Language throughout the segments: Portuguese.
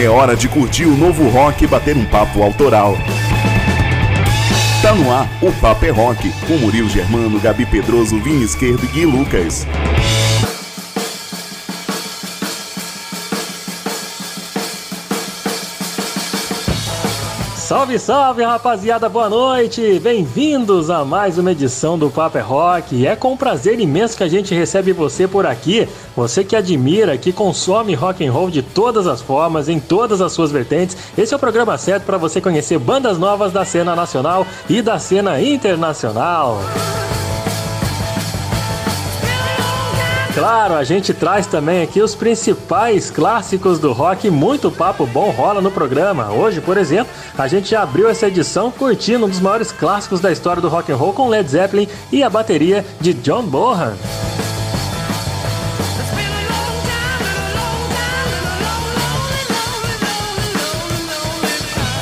É hora de curtir o novo rock e bater um papo autoral. Tá no ar o Papo é Rock, com Murilo Germano, Gabi Pedroso, Vini Esquerdo e Gui Lucas. Salve, salve, rapaziada, boa noite! Bem-vindos a mais uma edição do Paper é Rock. É com prazer imenso que a gente recebe você por aqui, você que admira, que consome rock and roll de todas as formas, em todas as suas vertentes. Esse é o programa certo para você conhecer bandas novas da cena nacional e da cena internacional. Claro, a gente traz também aqui os principais clássicos do rock. Muito papo bom rola no programa. Hoje, por exemplo, a gente já abriu essa edição curtindo um dos maiores clássicos da história do rock and roll com Led Zeppelin e a bateria de John Bonham.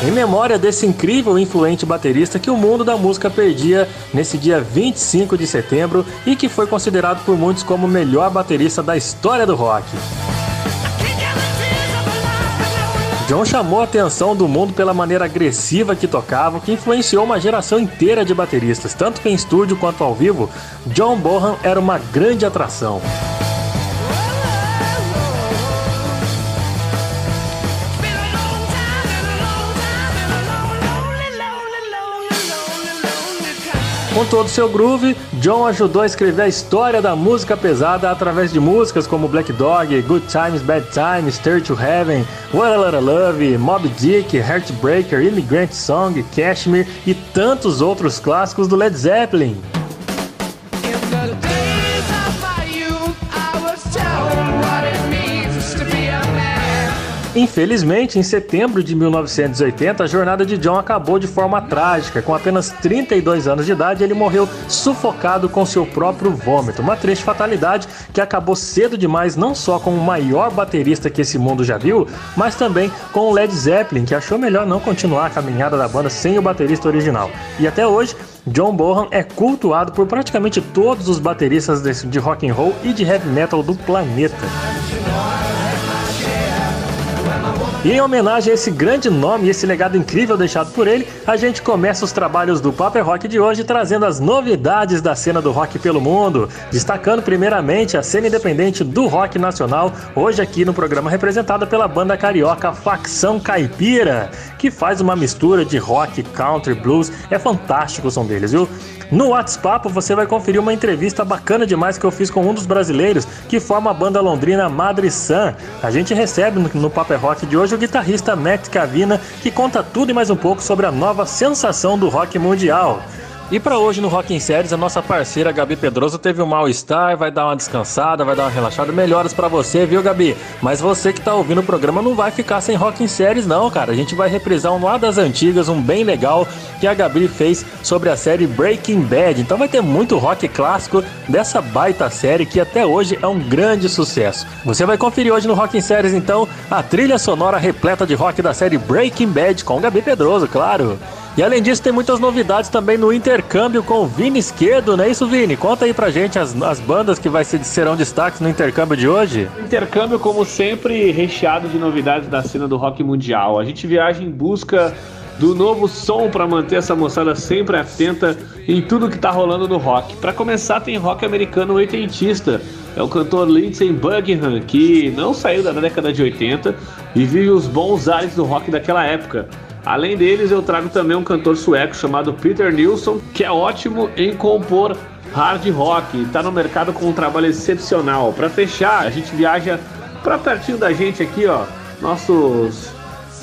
Em memória desse incrível e influente baterista que o mundo da música perdia nesse dia 25 de setembro e que foi considerado por muitos como o melhor baterista da história do rock. John chamou a atenção do mundo pela maneira agressiva que tocava, que influenciou uma geração inteira de bateristas, tanto em estúdio quanto ao vivo. John Bonham era uma grande atração. Com todo seu groove, John ajudou a escrever a história da música pesada através de músicas como Black Dog, Good Times, Bad Times, Stair to Heaven, What a of Love, Mob Dick, Heartbreaker, Immigrant Song, Cashmere e tantos outros clássicos do Led Zeppelin. Infelizmente, em setembro de 1980, a jornada de John acabou de forma trágica. Com apenas 32 anos de idade, ele morreu sufocado com seu próprio vômito. Uma triste fatalidade que acabou cedo demais, não só com o maior baterista que esse mundo já viu, mas também com o Led Zeppelin, que achou melhor não continuar a caminhada da banda sem o baterista original. E até hoje, John Bonham é cultuado por praticamente todos os bateristas de rock and roll e de heavy metal do planeta. E em homenagem a esse grande nome e esse legado incrível deixado por ele, a gente começa os trabalhos do Paper Rock de hoje trazendo as novidades da cena do rock pelo mundo, destacando primeiramente a cena independente do rock nacional, hoje aqui no programa representada pela banda carioca Facção Caipira, que faz uma mistura de rock, country, blues, é fantástico o som deles, viu? No WhatsApp você vai conferir uma entrevista bacana demais que eu fiz com um dos brasileiros que forma a banda londrina Madre San. A gente recebe no, Paper Rock de hoje o guitarrista Matt Cavina, que conta tudo e mais um pouco sobre a nova sensação do rock mundial. E para hoje no Rock em Séries, a nossa parceira Gabi Pedroso teve um mal-estar, vai dar uma descansada, vai dar uma relaxada. Melhoras para você, viu, Gabi? Mas você que tá ouvindo o programa não vai ficar sem Rock em Séries, não, cara. A gente vai reprisar um lá das antigas, um bem legal, que a Gabi fez sobre a série Breaking Bad. Então vai ter muito rock clássico dessa baita série que até hoje é um grande sucesso. Você vai conferir hoje no Rock em Séries, então, a trilha sonora repleta de rock da série Breaking Bad com Gabi Pedroso, claro. E além disso, tem muitas novidades também no intercâmbio com o Vini Esquerdo, não é isso, Vini? Conta aí pra gente as, as bandas que vai ser, serão destaques no intercâmbio de hoje. Intercâmbio, como sempre, recheado de novidades da cena do rock mundial. A gente viaja em busca do novo som para manter essa moçada sempre atenta em tudo que tá rolando no rock. Para começar, tem rock americano oitentista. É o cantor Lindsey Buckingham, que não saiu da década de 80 e vive os bons ares do rock daquela época. Além deles, eu trago também um cantor sueco chamado Peter Nilsson, que é ótimo em compor hard rock, está no mercado com um trabalho excepcional. Para fechar, a gente viaja para pertinho da gente aqui, ó, nossos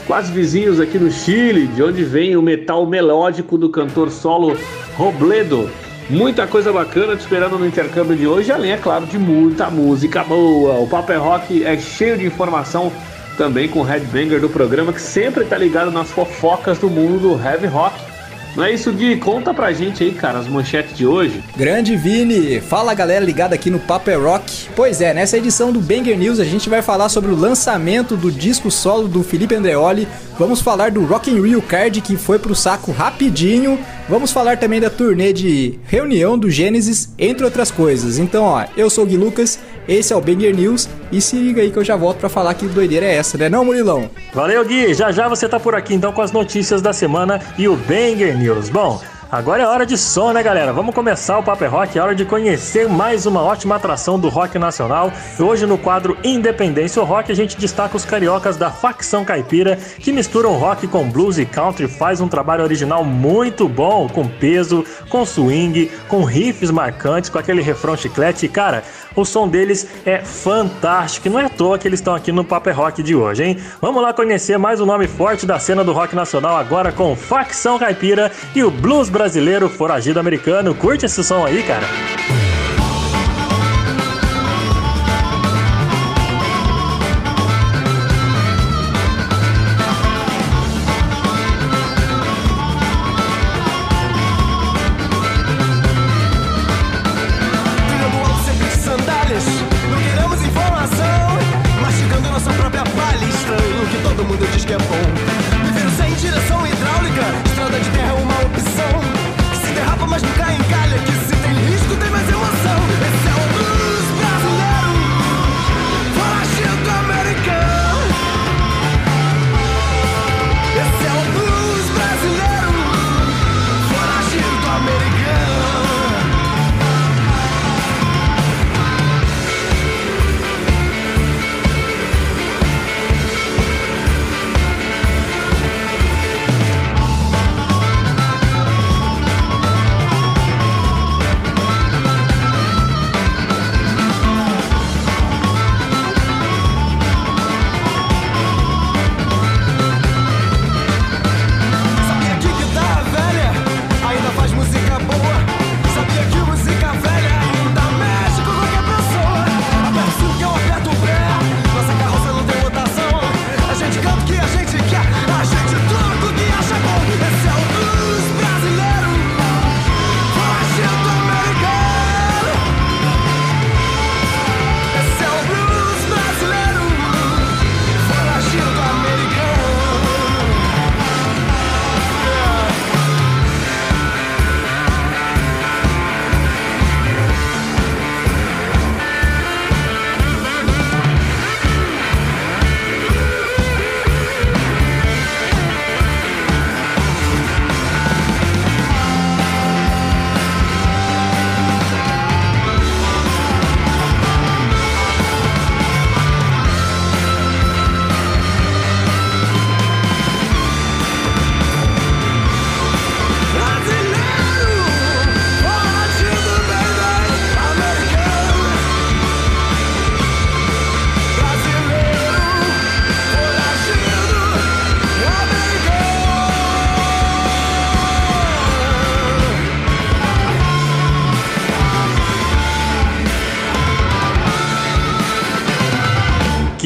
quase vizinhos aqui no Chile, de onde vem o metal melódico do cantor solo Robledo. Muita coisa bacana te esperando no intercâmbio de hoje, além, é claro, de muita música boa. O Paper Rock é cheio de informação também com o headbanger do programa, que sempre tá ligado nas fofocas do mundo do heavy rock. Não é isso, Gui? Conta pra gente aí, cara, as manchetes de hoje. Grande Vini! Fala galera ligada aqui no Paper Rock. Pois é, nessa edição do Banger News a gente vai falar sobre o lançamento do disco solo do Felipe Andreoli. Vamos falar do Rock in Rio Card que foi pro saco rapidinho Vamos falar também da turnê de reunião do Gênesis, entre outras coisas. Então, ó, eu sou o Gui Lucas, esse é o Banger News e se liga aí que eu já volto para falar que doideira é essa, né não, Murilão? Valeu, Gui. Já já você tá por aqui então com as notícias da semana e o Banger News. Bom, Agora é hora de som, né, galera? Vamos começar o Paper Rock, é hora de conhecer mais uma ótima atração do rock nacional. Hoje no quadro Independência Rock a gente destaca os cariocas da facção caipira que misturam rock com blues e country, faz um trabalho original muito bom, com peso, com swing, com riffs marcantes, com aquele refrão chiclete. E, cara, o som deles é fantástico. Não é à toa que eles estão aqui no Paper Rock de hoje, hein? Vamos lá conhecer mais um nome forte da cena do rock nacional agora com Facção Caipira e o blues brasileiro foragido americano. Curte esse som aí, cara?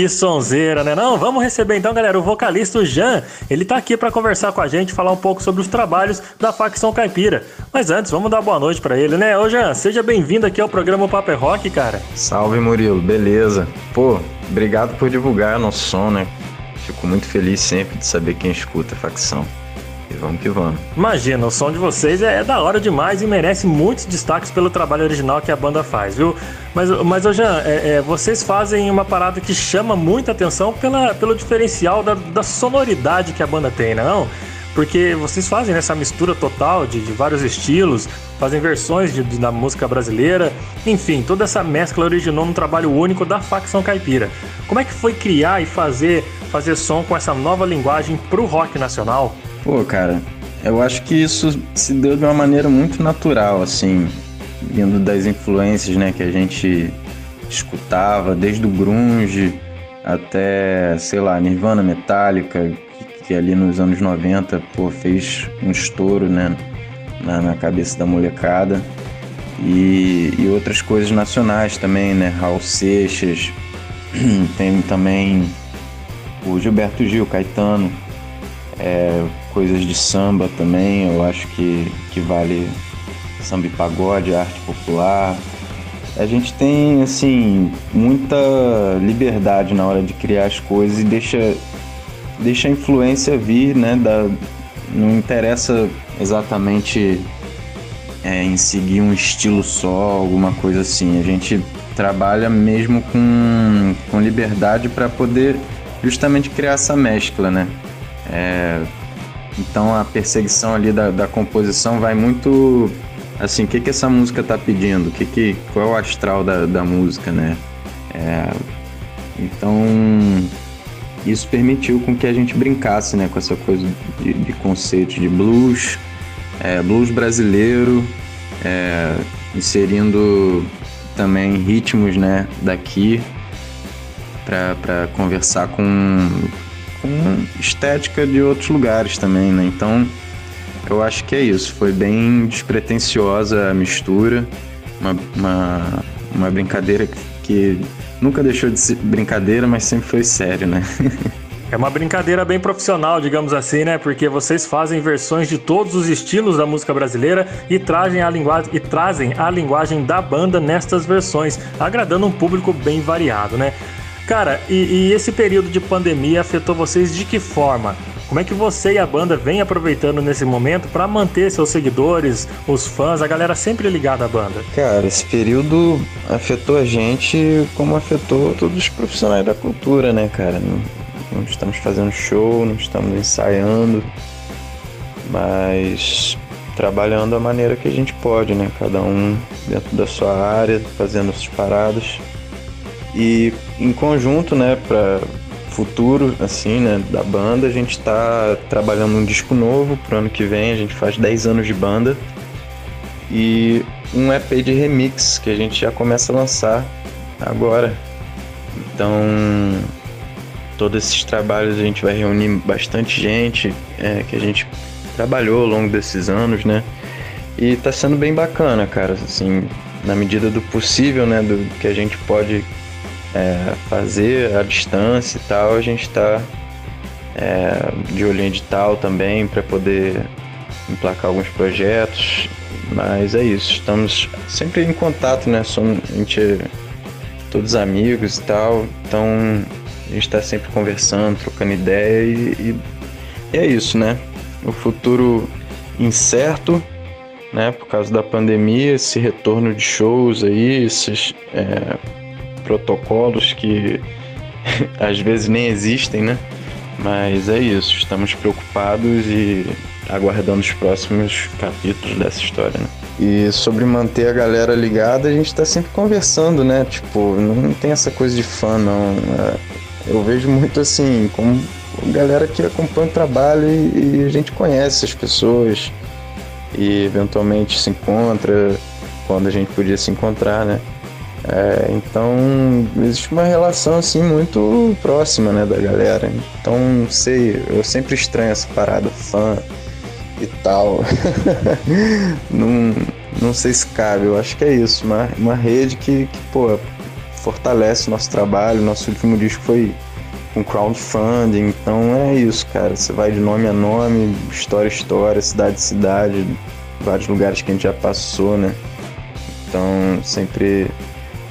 Sonzeira, né? Não, vamos receber então, galera, o vocalista Jean. Ele tá aqui para conversar com a gente, falar um pouco sobre os trabalhos da facção caipira. Mas antes, vamos dar boa noite para ele, né? Ô Jean, seja bem-vindo aqui ao programa Paper Rock, cara. Salve, Murilo, beleza? Pô, obrigado por divulgar nosso som, né? Fico muito feliz sempre de saber quem escuta a facção. Vamos que vamos. Imagina, o som de vocês é, é, da hora demais e merece muitos destaques pelo trabalho original que a banda faz, viu? Mas, mas Jean, é, é, vocês fazem uma parada que chama muita atenção pela, pelo diferencial da, da sonoridade que a banda tem, não? Porque vocês fazem essa mistura total de, de vários estilos, fazem versões de, de, da música brasileira, enfim, toda essa mescla originou num trabalho único da facção caipira. Como é que foi criar e fazer, fazer som com essa nova linguagem pro rock nacional? Pô, cara, eu acho que isso se deu de uma maneira muito natural, assim, vindo das influências, né, que a gente escutava, desde o grunge até, sei lá, Nirvana Metallica, que, que ali nos anos 90, pô, fez um estouro, né, na, na cabeça da molecada. E, e, outras coisas nacionais também, né, Raul Seixas, tem também o Gilberto Gil, Caetano, é, coisas de samba também, eu acho que, que vale samba e pagode, arte popular. A gente tem, assim, muita liberdade na hora de criar as coisas e deixa, deixa a influência vir, né, da, não interessa exatamente é, em seguir um estilo só, alguma coisa assim. A gente trabalha mesmo com, com liberdade para poder justamente criar essa mescla, né? É, então a perseguição ali da, da composição vai muito assim, o que, que essa música tá pedindo? Que que, qual é o astral da, da música, né? É, então isso permitiu com que a gente brincasse né, com essa coisa de, de conceito de blues, é, blues brasileiro, é, inserindo também ritmos né, daqui para conversar com, com estética de outros lugares também. Né? Então eu acho que é isso, foi bem despretensiosa a mistura, uma, uma, uma brincadeira que, nunca deixou de ser brincadeira, mas sempre foi sério, né? É uma brincadeira bem profissional, digamos assim, né? Porque vocês fazem versões de todos os estilos da música brasileira e trazem a linguagem, e trazem a linguagem da banda nestas versões, agradando um público bem variado, né? Cara, e, e esse período de pandemia afetou vocês de que forma? Como é que você e a banda vem aproveitando nesse momento para manter seus seguidores, os fãs, a galera sempre ligada à banda? Cara, esse período afetou a gente como afetou todos os profissionais da cultura, né, cara? Não, não estamos fazendo show, não estamos ensaiando, mas trabalhando da maneira que a gente pode, né? Cada um dentro da sua área, fazendo suas paradas. E em conjunto, né, para futuro, assim, né, da banda. A gente está trabalhando um disco novo pro ano que vem, a gente faz 10 anos de banda. E um EP de remix que a gente já começa a lançar agora. Então, todos esses trabalhos a gente vai reunir bastante gente é, que a gente trabalhou ao longo desses anos, né? E tá sendo bem bacana, cara, assim, na medida do possível, né, do que a gente pode é, fazer a distância e tal, a gente está é, de olho em edital também para poder emplacar alguns projetos. Mas é isso, estamos sempre em contato, né? Somos, a gente é todos amigos e tal, então a gente está sempre conversando, trocando ideia e, e, e, é isso, né? O futuro incerto, né? Por causa da pandemia, esse retorno de shows aí, esses é, protocolos que às vezes nem existem, né? Mas é isso, estamos preocupados e aguardando os próximos capítulos dessa história, né? E sobre manter a galera ligada, a gente está sempre conversando, né? Tipo, não tem essa coisa de fã, não. É, eu vejo muito assim, como galera que acompanha o trabalho e, e a gente conhece as pessoas e eventualmente se encontra quando a gente podia se encontrar, né? É, então existe uma relação assim muito próxima né, da galera. Então sei, eu sempre estranho essa parada fã e tal. não, não sei se cabe, eu acho que é isso, uma, uma rede que, que pô, fortalece nosso trabalho. Nosso último disco foi com crowdfunding, então é isso, cara. Você vai de nome a nome, história a história, cidade a cidade, vários lugares que a gente já passou, né? Então sempre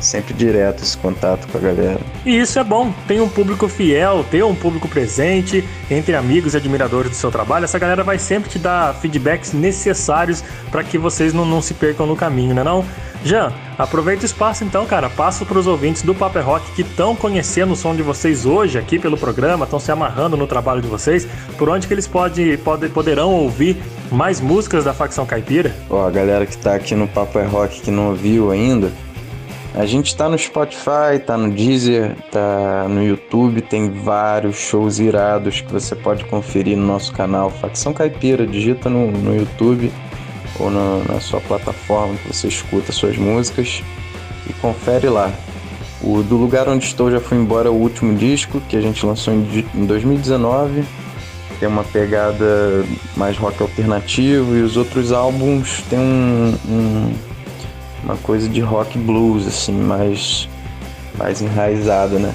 sempre direto esse contato com a galera. E isso é bom, tem um público fiel, ter um público presente, entre amigos e admiradores do seu trabalho, essa galera vai sempre te dar feedbacks necessários para que vocês não, não se percam no caminho, né não? Jean, aproveita o espaço então, cara, passo para os ouvintes do Paper Rock que estão conhecendo o som de vocês hoje aqui pelo programa, estão se amarrando no trabalho de vocês, por onde que eles pode, pode, poderão ouvir mais músicas da facção caipira? Ó, a galera que tá aqui no Paper Rock que não ouviu ainda, a gente está no Spotify, tá no Deezer, tá no YouTube, tem vários shows irados que você pode conferir no nosso canal Facção Caipira. Digita no, no YouTube ou no, na sua plataforma que você escuta suas músicas e confere lá. O Do Lugar Onde Estou Já Fui Embora, o último disco que a gente lançou em, em 2019. Tem uma pegada mais rock alternativo e os outros álbuns tem um, um uma coisa de rock blues, assim, mais, mais enraizada, né?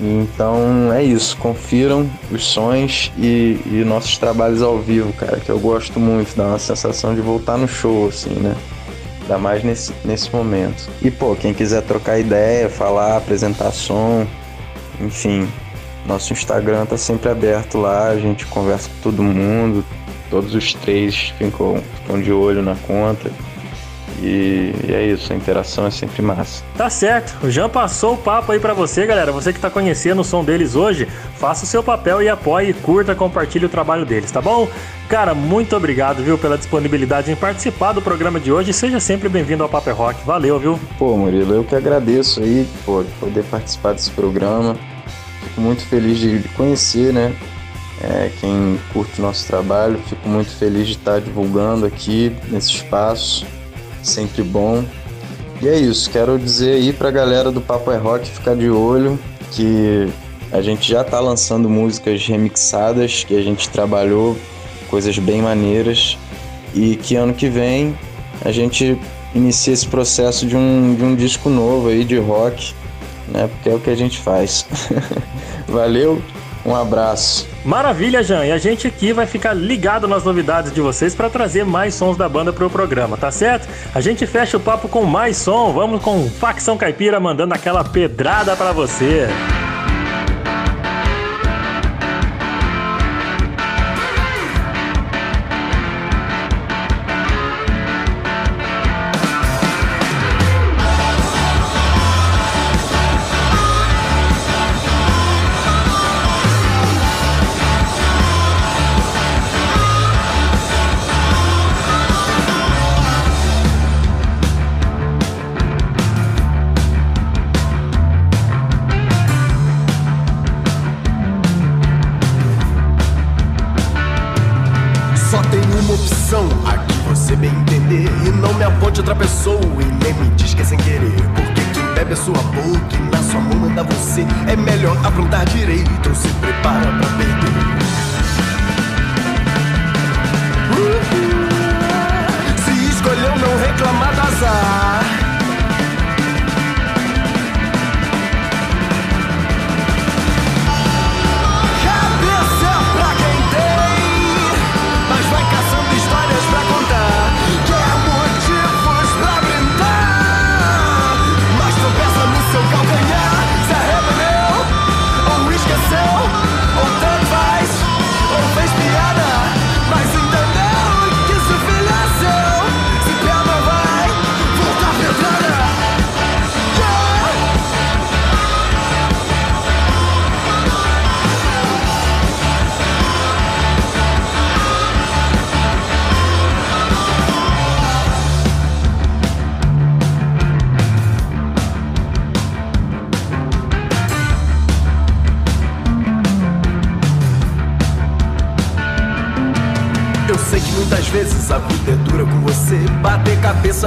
Então é isso, confiram os sons e, e, nossos trabalhos ao vivo, cara, que eu gosto muito, dá uma sensação de voltar no show, assim, né? Ainda mais nesse, nesse momento. E pô, quem quiser trocar ideia, falar, apresentar som, enfim, nosso Instagram tá sempre aberto lá, a gente conversa com todo mundo, todos os três ficam, ficam de olho na conta. E, e, é isso, a interação é sempre massa. Tá certo, o Jean passou o papo aí para você, galera. Você que tá conhecendo o som deles hoje, faça o seu papel e apoie, curta, compartilhe o trabalho deles, tá bom? Cara, muito obrigado, viu, pela disponibilidade em participar do programa de hoje. Seja sempre bem-vindo ao Paper é Rock. Valeu, viu? Pô, Murilo, eu que agradeço aí, pô, poder participar desse programa. Fico muito feliz de conhecer, né? É, quem curte o nosso trabalho, fico muito feliz de estar divulgando aqui nesse espaço sempre bom. E é isso, quero dizer aí pra galera do Papo é Rock ficar de olho que a gente já tá lançando músicas remixadas, que a gente trabalhou coisas bem maneiras e que ano que vem a gente inicia esse processo de um, de um disco novo aí de rock, né? Porque é o que a gente faz. Valeu, um abraço. Maravilha, Jan. E a gente aqui vai ficar ligado nas novidades de vocês para trazer mais sons da banda para o programa, tá certo? A gente fecha o papo com mais som. Vamos com Facção Caipira mandando aquela pedrada para você.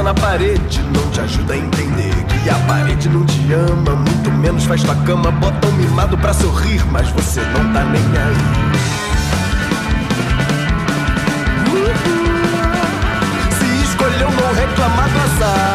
Na parede não te ajuda a entender que a parede não te ama, muito menos faz tua cama. Bota um mimado pra sorrir, mas você não tá nem aí. Se escolheu não reclamar do azar.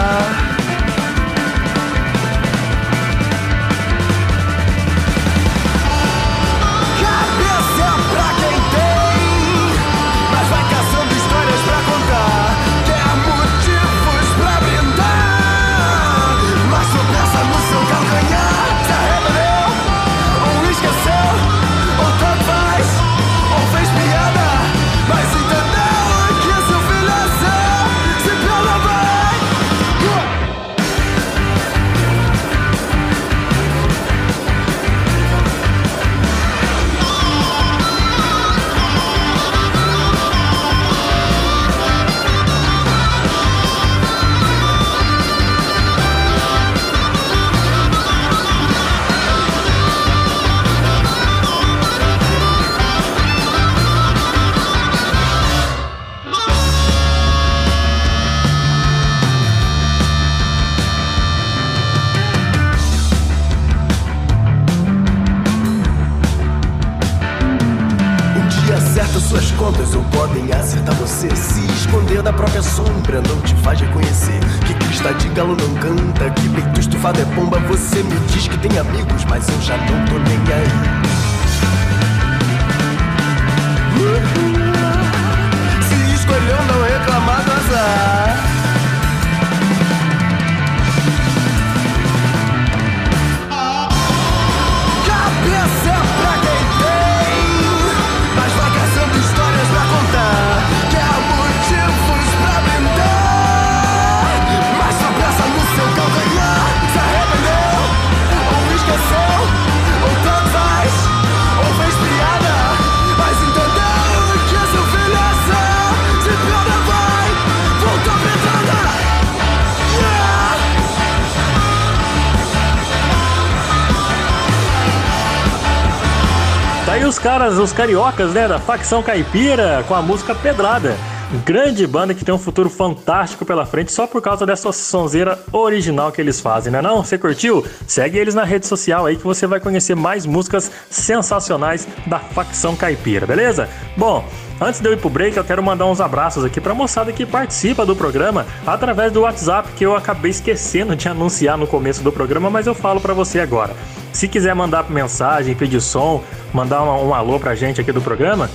Os cariocas, né, da facção caipira, com a música Pedrada. Grande banda que tem um futuro fantástico pela frente só por causa dessa sonzeira original que eles fazem, né não? Você curtiu? Segue eles na rede social aí que você vai conhecer mais músicas sensacionais da facção caipira, beleza? Bom, Antes de eu ir pro break, eu quero mandar uns abraços aqui pra moçada que participa do programa através do WhatsApp, que eu acabei esquecendo de anunciar no começo do programa, mas eu falo para você agora. Se quiser mandar mensagem, pedir som, mandar um, um alô pra gente aqui do programa,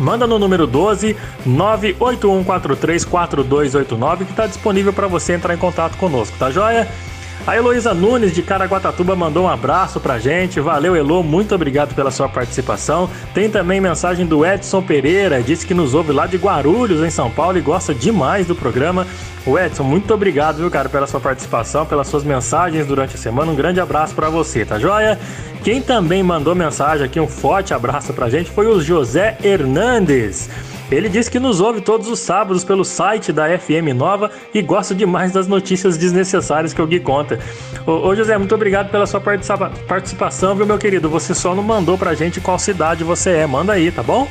manda no número 12 981434289 que está disponível para você entrar em contato conosco, tá joia? A Heloísa Nunes de Caraguatatuba mandou um abraço pra gente. Valeu, Elo, muito obrigado pela sua participação. Tem também mensagem do Edson Pereira, disse que nos ouve lá de Guarulhos, em São Paulo, e gosta demais do programa. O Edson, muito obrigado, viu, cara, pela sua participação, pelas suas mensagens durante a semana. Um grande abraço para você, tá joia? Quem também mandou mensagem aqui, um forte abraço pra gente, foi o José Hernandes. Ele diz que nos ouve todos os sábados pelo site da FM Nova e gosta demais das notícias desnecessárias que o Gui conta. Ô, ô José, muito obrigado pela sua participa participação, viu, meu querido? Você só não mandou pra gente qual cidade você é. Manda aí, tá bom?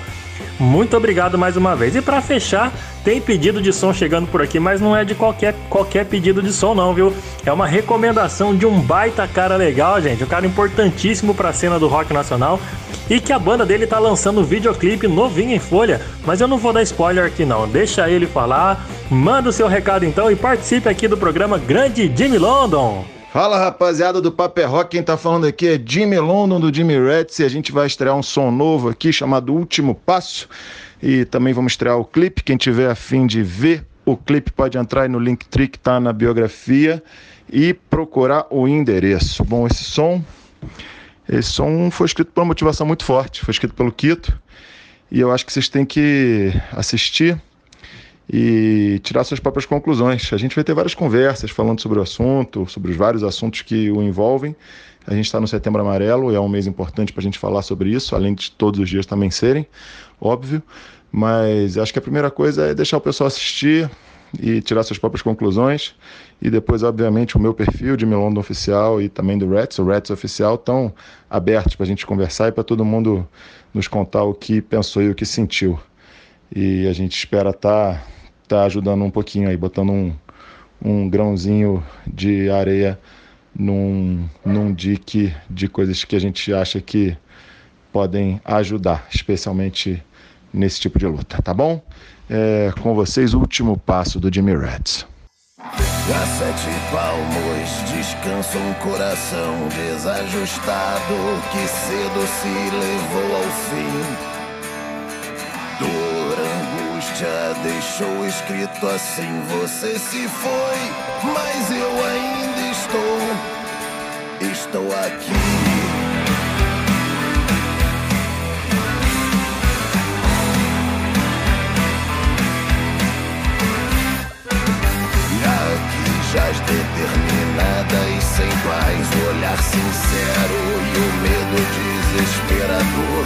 Muito obrigado mais uma vez. E para fechar, tem pedido de som chegando por aqui, mas não é de qualquer, qualquer pedido de som não, viu? É uma recomendação de um baita cara legal, gente, um cara importantíssimo para a cena do rock nacional e que a banda dele tá lançando um videoclipe novinho em folha, mas eu não vou dar spoiler aqui não. Deixa ele falar. Manda o seu recado então e participe aqui do programa Grande Jimmy London. Fala rapaziada do Paper Rock, quem tá falando aqui é Jimmy London do Jimmy Reds e a gente vai estrear um som novo aqui chamado Último Passo e também vamos estrear o clipe. Quem tiver afim de ver o clipe pode entrar aí no link que tá na biografia e procurar o endereço. Bom, esse som, esse som foi escrito por uma motivação muito forte, foi escrito pelo Quito e eu acho que vocês têm que assistir e tirar suas próprias conclusões. A gente vai ter várias conversas falando sobre o assunto, sobre os vários assuntos que o envolvem. A gente está no Setembro Amarelo e é um mês importante para a gente falar sobre isso, além de todos os dias também serem, óbvio. Mas acho que a primeira coisa é deixar o pessoal assistir e tirar suas próprias conclusões. E depois, obviamente, o meu perfil de Milondo Oficial e também do Reds, o Reds Oficial, estão abertos para a gente conversar e para todo mundo nos contar o que pensou e o que sentiu. E a gente espera estar tá tá ajudando um pouquinho aí, botando um, um grãozinho de areia num, num dique de coisas que a gente acha que podem ajudar, especialmente nesse tipo de luta, tá bom? É, com vocês, o último passo do Jimmy Reds. A sete palmos descansa um coração desajustado que cedo se levou ao fim. Angústia deixou escrito assim: Você se foi, mas eu ainda estou, estou aqui. Jaz determinada e sem paz, olhar sincero e o medo desesperador.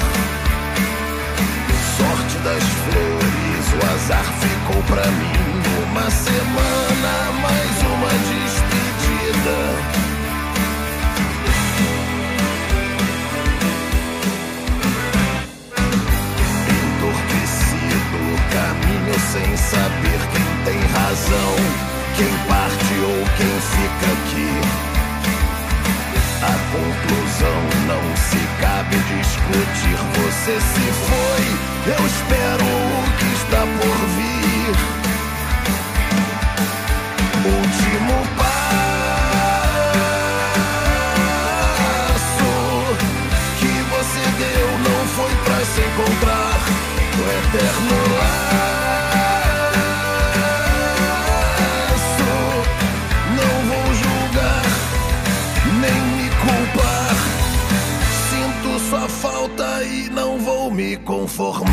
Sorte das flores, o azar ficou pra mim. Uma semana, mais uma despedida. Caminho sem saber quem tem razão, quem parte ou quem fica aqui. A conclusão não se cabe discutir. Você se foi, eu espero o que está por vir. Último passo que você deu não foi pra se encontrar o eterno me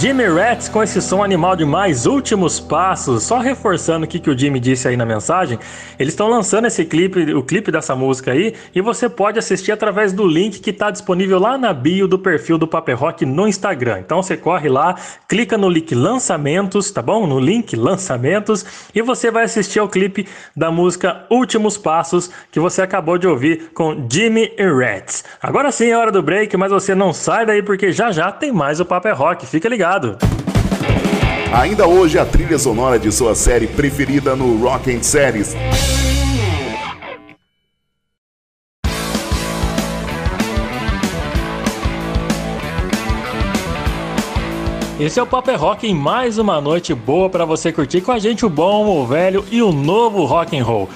Jimmy Rats com esse som animal demais, últimos passos. Só reforçando o que, que o Jimmy disse aí na mensagem, eles estão lançando esse clipe, o clipe dessa música aí, e você pode assistir através do link que tá disponível lá na bio do perfil do Paper Rock no Instagram. Então você corre lá, clica no link lançamentos, tá bom? No link lançamentos, e você vai assistir ao clipe da música Últimos Passos que você acabou de ouvir com Jimmy Rats. Agora sim é hora do break, mas você não sai daí porque já já tem mais o Paper Rock. Fica ligado. Ainda hoje a trilha sonora de sua série preferida no Rock and Series. Esse é o Paper Rock em mais uma noite boa para você curtir com a gente o bom, o velho e o novo rock and roll.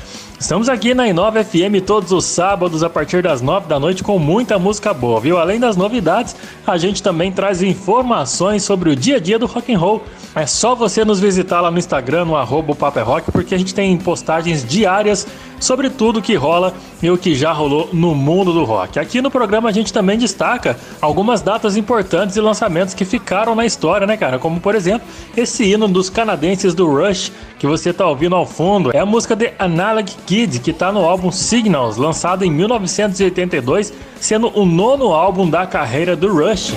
Estamos aqui na Inova FM todos os sábados a partir das 9 da noite com muita música boa, viu? Além das novidades, a gente também traz informações sobre o dia a dia do rock and roll. É só você nos visitar lá no Instagram, no arroba Rock, porque a gente tem postagens diárias sobre tudo que rola e o que já rolou no mundo do rock. Aqui no programa a gente também destaca algumas datas importantes e lançamentos que ficaram na história, né, cara? Como por exemplo, esse hino dos canadenses do Rush que você tá ouvindo ao fundo é a música The Analog Kid, que tá no álbum Signals, lançado em 1982, sendo o nono álbum da carreira do Rush.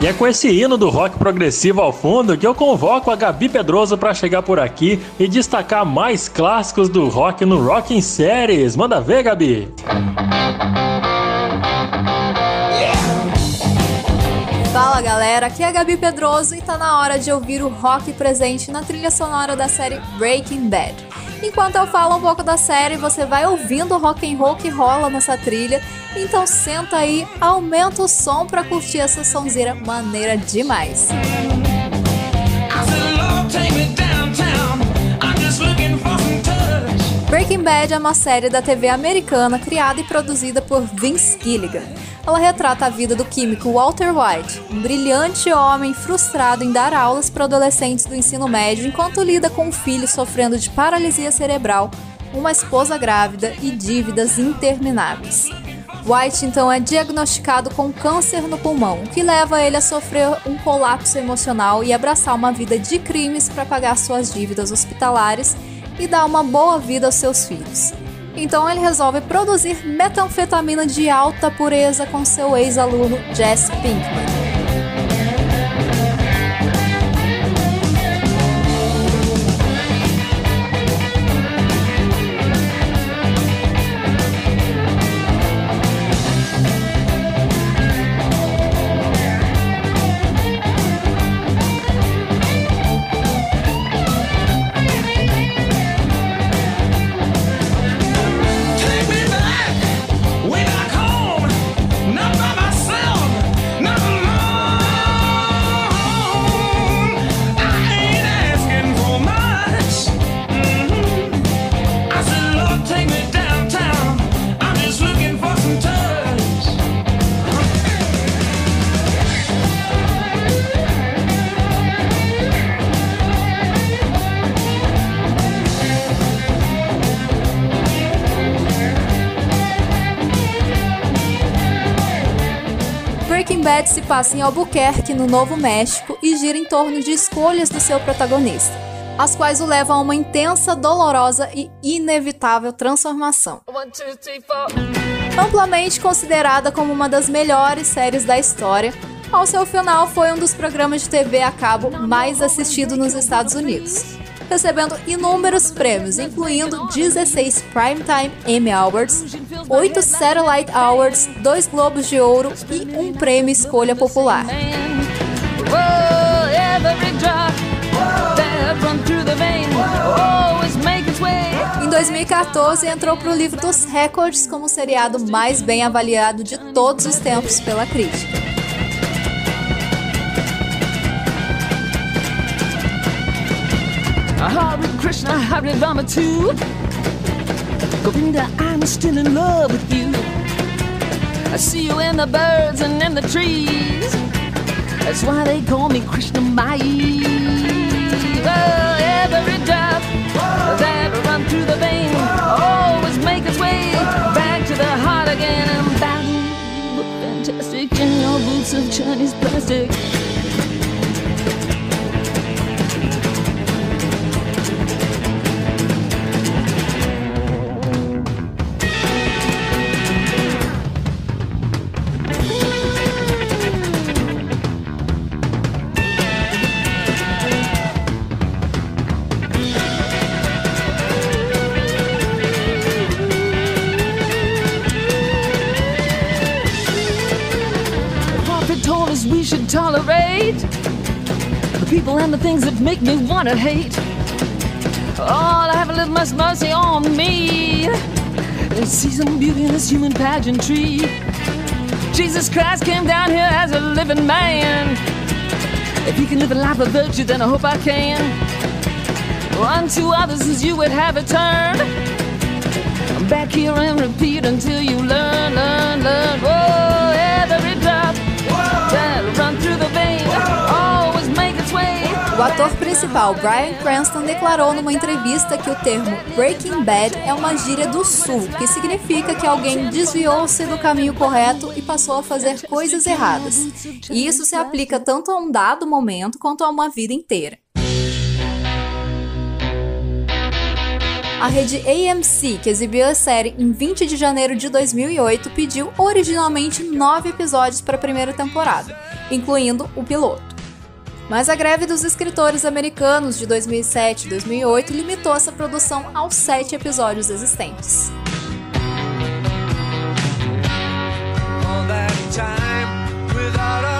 E é com esse hino do rock progressivo ao fundo que eu convoco a Gabi Pedroso para chegar por aqui e destacar mais clássicos do rock no Rocking Series. Manda ver, Gabi! Fala galera, aqui é a Gabi Pedroso e tá na hora de ouvir o rock presente na trilha sonora da série Breaking Bad. Enquanto eu falo um pouco da série, você vai ouvindo o rock and roll que rola nessa trilha. Então senta aí, aumenta o som pra curtir essa sonzeira maneira demais. Breaking Bad é uma série da TV americana criada e produzida por Vince Gilligan. Ela retrata a vida do químico Walter White, um brilhante homem frustrado em dar aulas para adolescentes do ensino médio enquanto lida com um filho sofrendo de paralisia cerebral, uma esposa grávida e dívidas intermináveis. White então é diagnosticado com câncer no pulmão, o que leva ele a sofrer um colapso emocional e abraçar uma vida de crimes para pagar suas dívidas hospitalares e dar uma boa vida aos seus filhos. Então ele resolve produzir metanfetamina de alta pureza com seu ex-aluno Jesse Pinkman. Passa em Albuquerque, no Novo México, e gira em torno de escolhas do seu protagonista, as quais o levam a uma intensa, dolorosa e inevitável transformação. Amplamente considerada como uma das melhores séries da história, ao seu final foi um dos programas de TV a cabo mais assistido nos Estados Unidos, recebendo inúmeros prêmios, incluindo 16 Primetime Emmy Awards, 8 Satellite Awards, 2 Globos de Ouro e um prêmio Escolha Popular. Em 2014, entrou para o livro dos recordes como o seriado mais bem avaliado de todos os tempos pela crítica. Krishna, Hare Rama too. Govinda, I'm still in love with you. I see you in the birds and in the trees. That's why they call me Krishna Mai. Oh, every drop that run through the vein always make its way back to the heart again. And battle, fantastic in your boots of Chinese plastic. Tolerate the people and the things that make me wanna hate. Oh, I have a little much mercy on me and see some beauty in this human pageantry. Jesus Christ came down here as a living man. If he can live a life of virtue, then I hope I can. Unto others as you would have it turned. I'm back here and repeat until you learn, learn, learn. Whoa, ator principal, Bryan Cranston, declarou numa entrevista que o termo Breaking Bad é uma gíria do Sul, que significa que alguém desviou-se do caminho correto e passou a fazer coisas erradas. E isso se aplica tanto a um dado momento quanto a uma vida inteira. A rede AMC, que exibiu a série em 20 de janeiro de 2008, pediu originalmente nove episódios para a primeira temporada, incluindo o piloto. Mas a greve dos escritores americanos de 2007 e 2008 limitou essa produção aos sete episódios existentes. All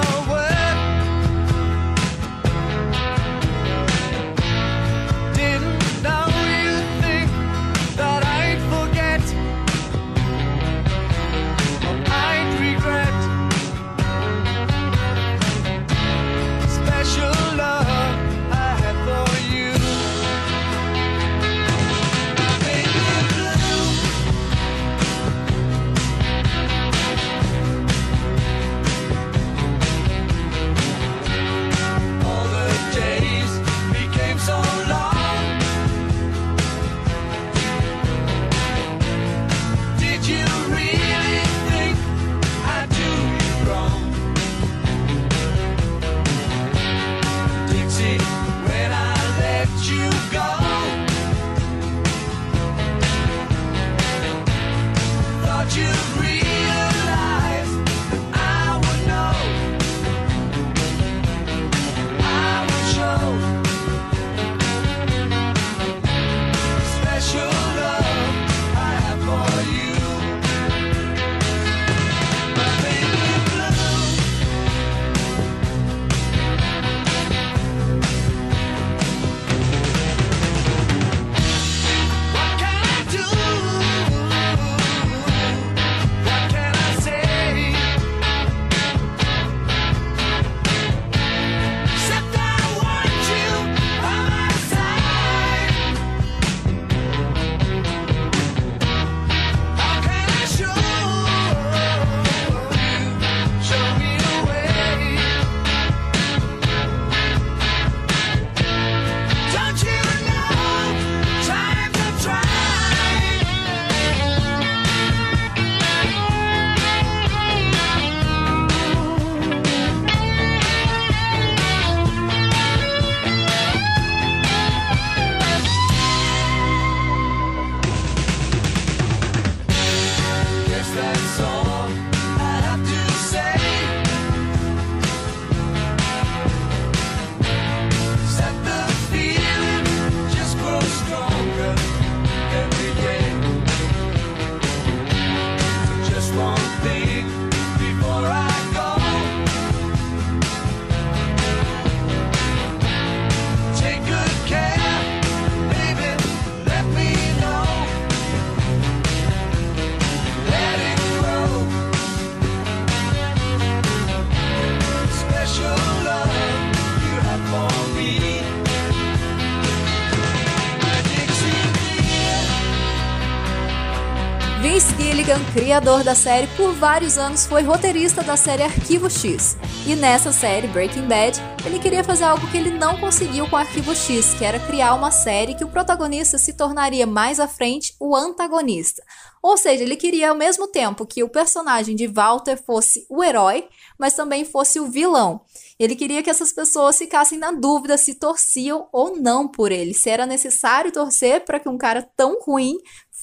Gilligan, criador da série, por vários anos foi roteirista da série Arquivo X. E nessa série, Breaking Bad, ele queria fazer algo que ele não conseguiu com Arquivo X, que era criar uma série que o protagonista se tornaria mais à frente o antagonista. Ou seja, ele queria ao mesmo tempo que o personagem de Walter fosse o herói, mas também fosse o vilão. Ele queria que essas pessoas ficassem na dúvida se torciam ou não por ele, se era necessário torcer para que um cara tão ruim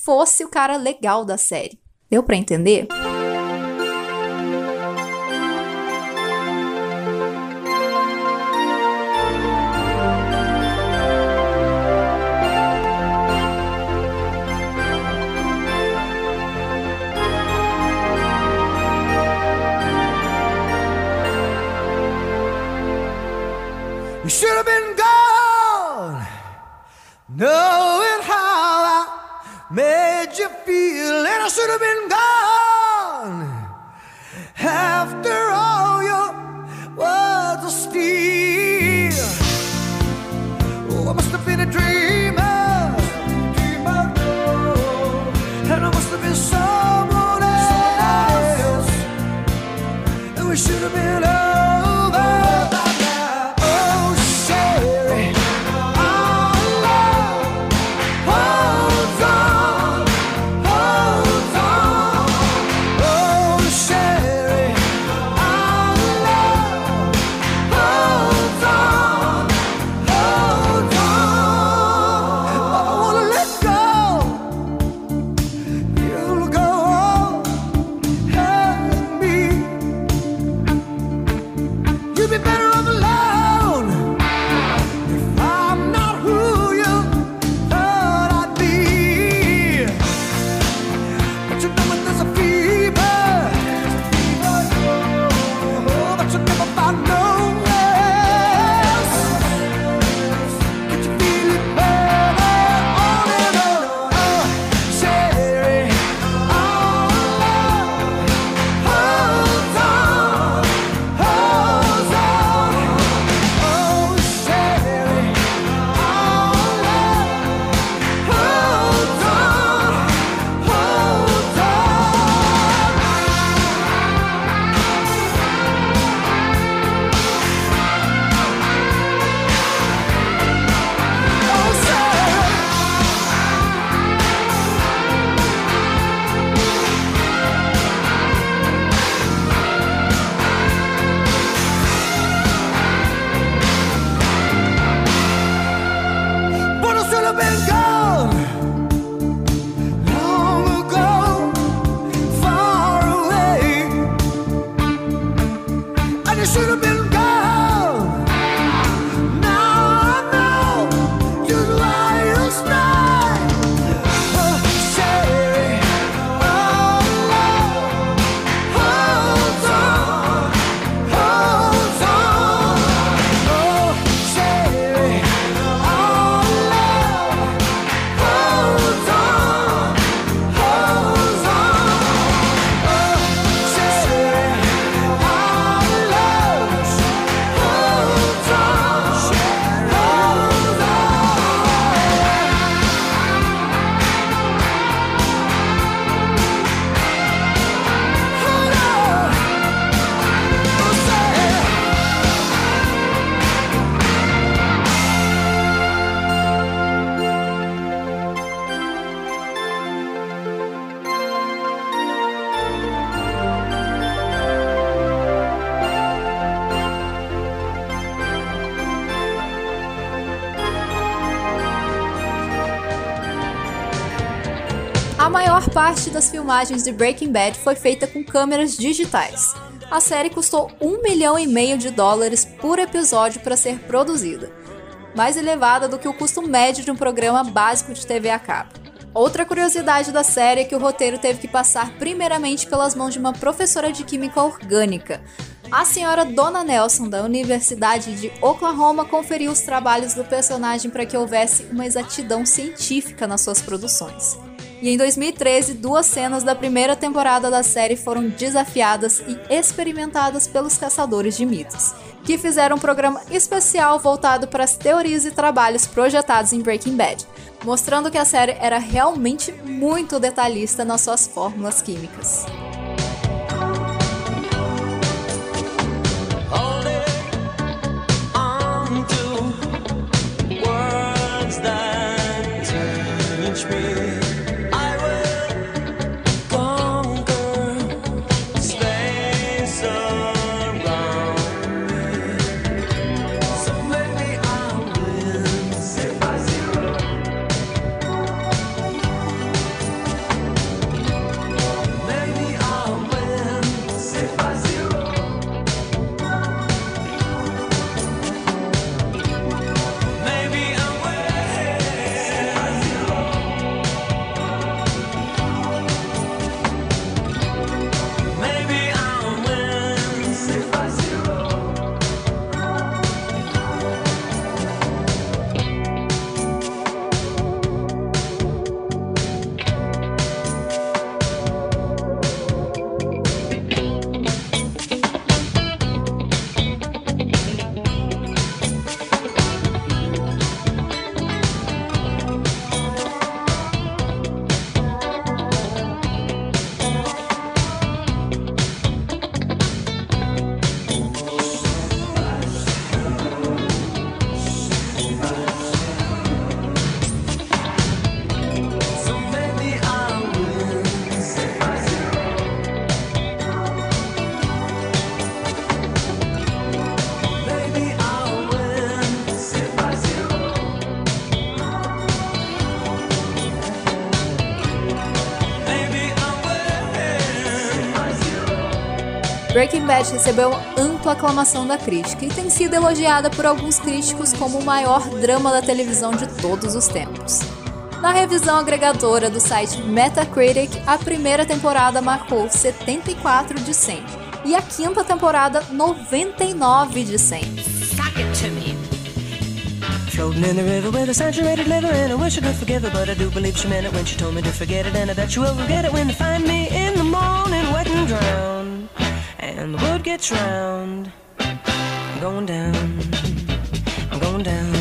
fosse o cara legal da série. Deu para entender? Should have been gone, I made you feel, and I should have been gone. After all your words of steel. Oh, I must have been a dreamer, and I must have been someone else, and we should have been filmagens de Breaking Bad foi feita com câmeras digitais. A série custou um milhão e meio de dólares por episódio para ser produzida, mais elevada do que o custo médio de um programa básico de TV a cabo. Outra curiosidade da série é que o roteiro teve que passar primeiramente pelas mãos de uma professora de química orgânica. A senhora Dona Nelson, da Universidade de Oklahoma, conferiu os trabalhos do personagem para que houvesse uma exatidão científica nas suas produções. E em 2013, duas cenas da primeira temporada da série foram desafiadas e experimentadas pelos caçadores de mitos, que fizeram um programa especial voltado para as teorias e trabalhos projetados em Breaking Bad, mostrando que a série era realmente muito detalhista nas suas fórmulas químicas. Bad recebeu ampla aclamação da crítica e tem sido elogiada por alguns críticos como o maior drama da televisão de todos os tempos. Na revisão agregadora do site Metacritic, a primeira temporada marcou 74 de 100 e a quinta temporada 99 de 100. Floating in the river with a saturated liver And I wish I could forgive her But I do believe she meant it when she told me to forget it And I bet you will forget it when you find me in the morning Wet and drowned And the wood gets round. I'm going down. I'm going down.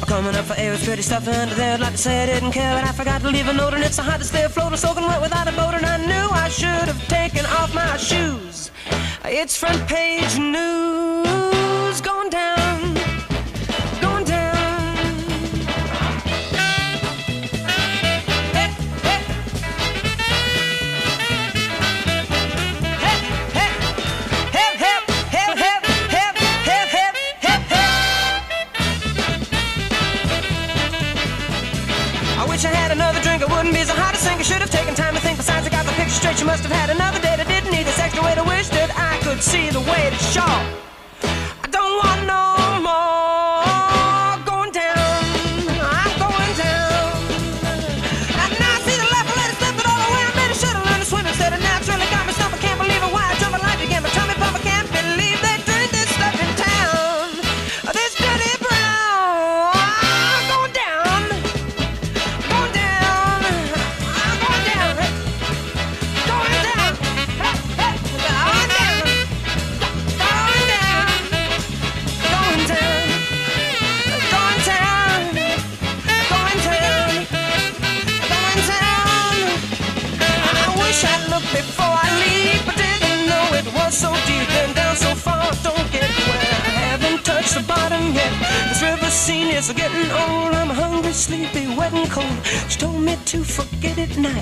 I'm coming up for air with pretty stuff under there. Like I didn't care But I forgot to leave a note And it's so hot to stay afloat I'm soaking wet without a boat And I knew I should have taken off my shoes. It's front page news. Going down straight. You must have had another date. I didn't need this extra way to wish that I could see the way to show.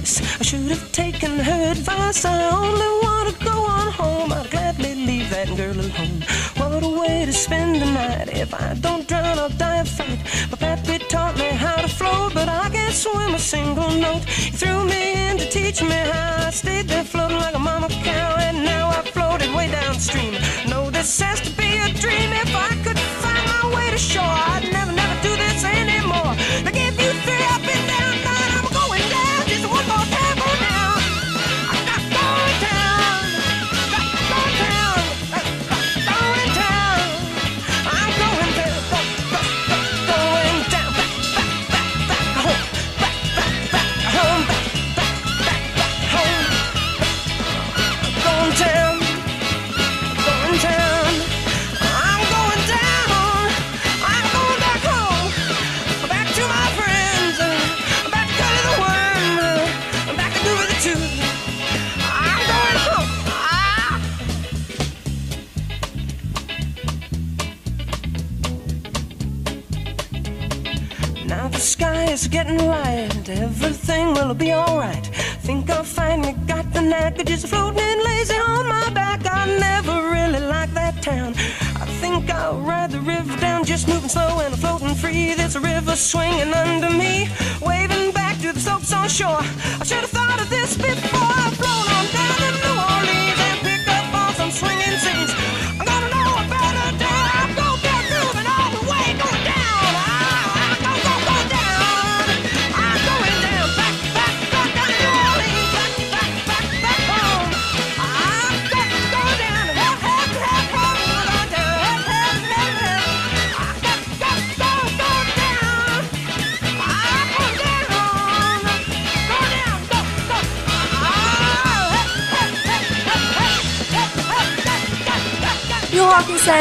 I should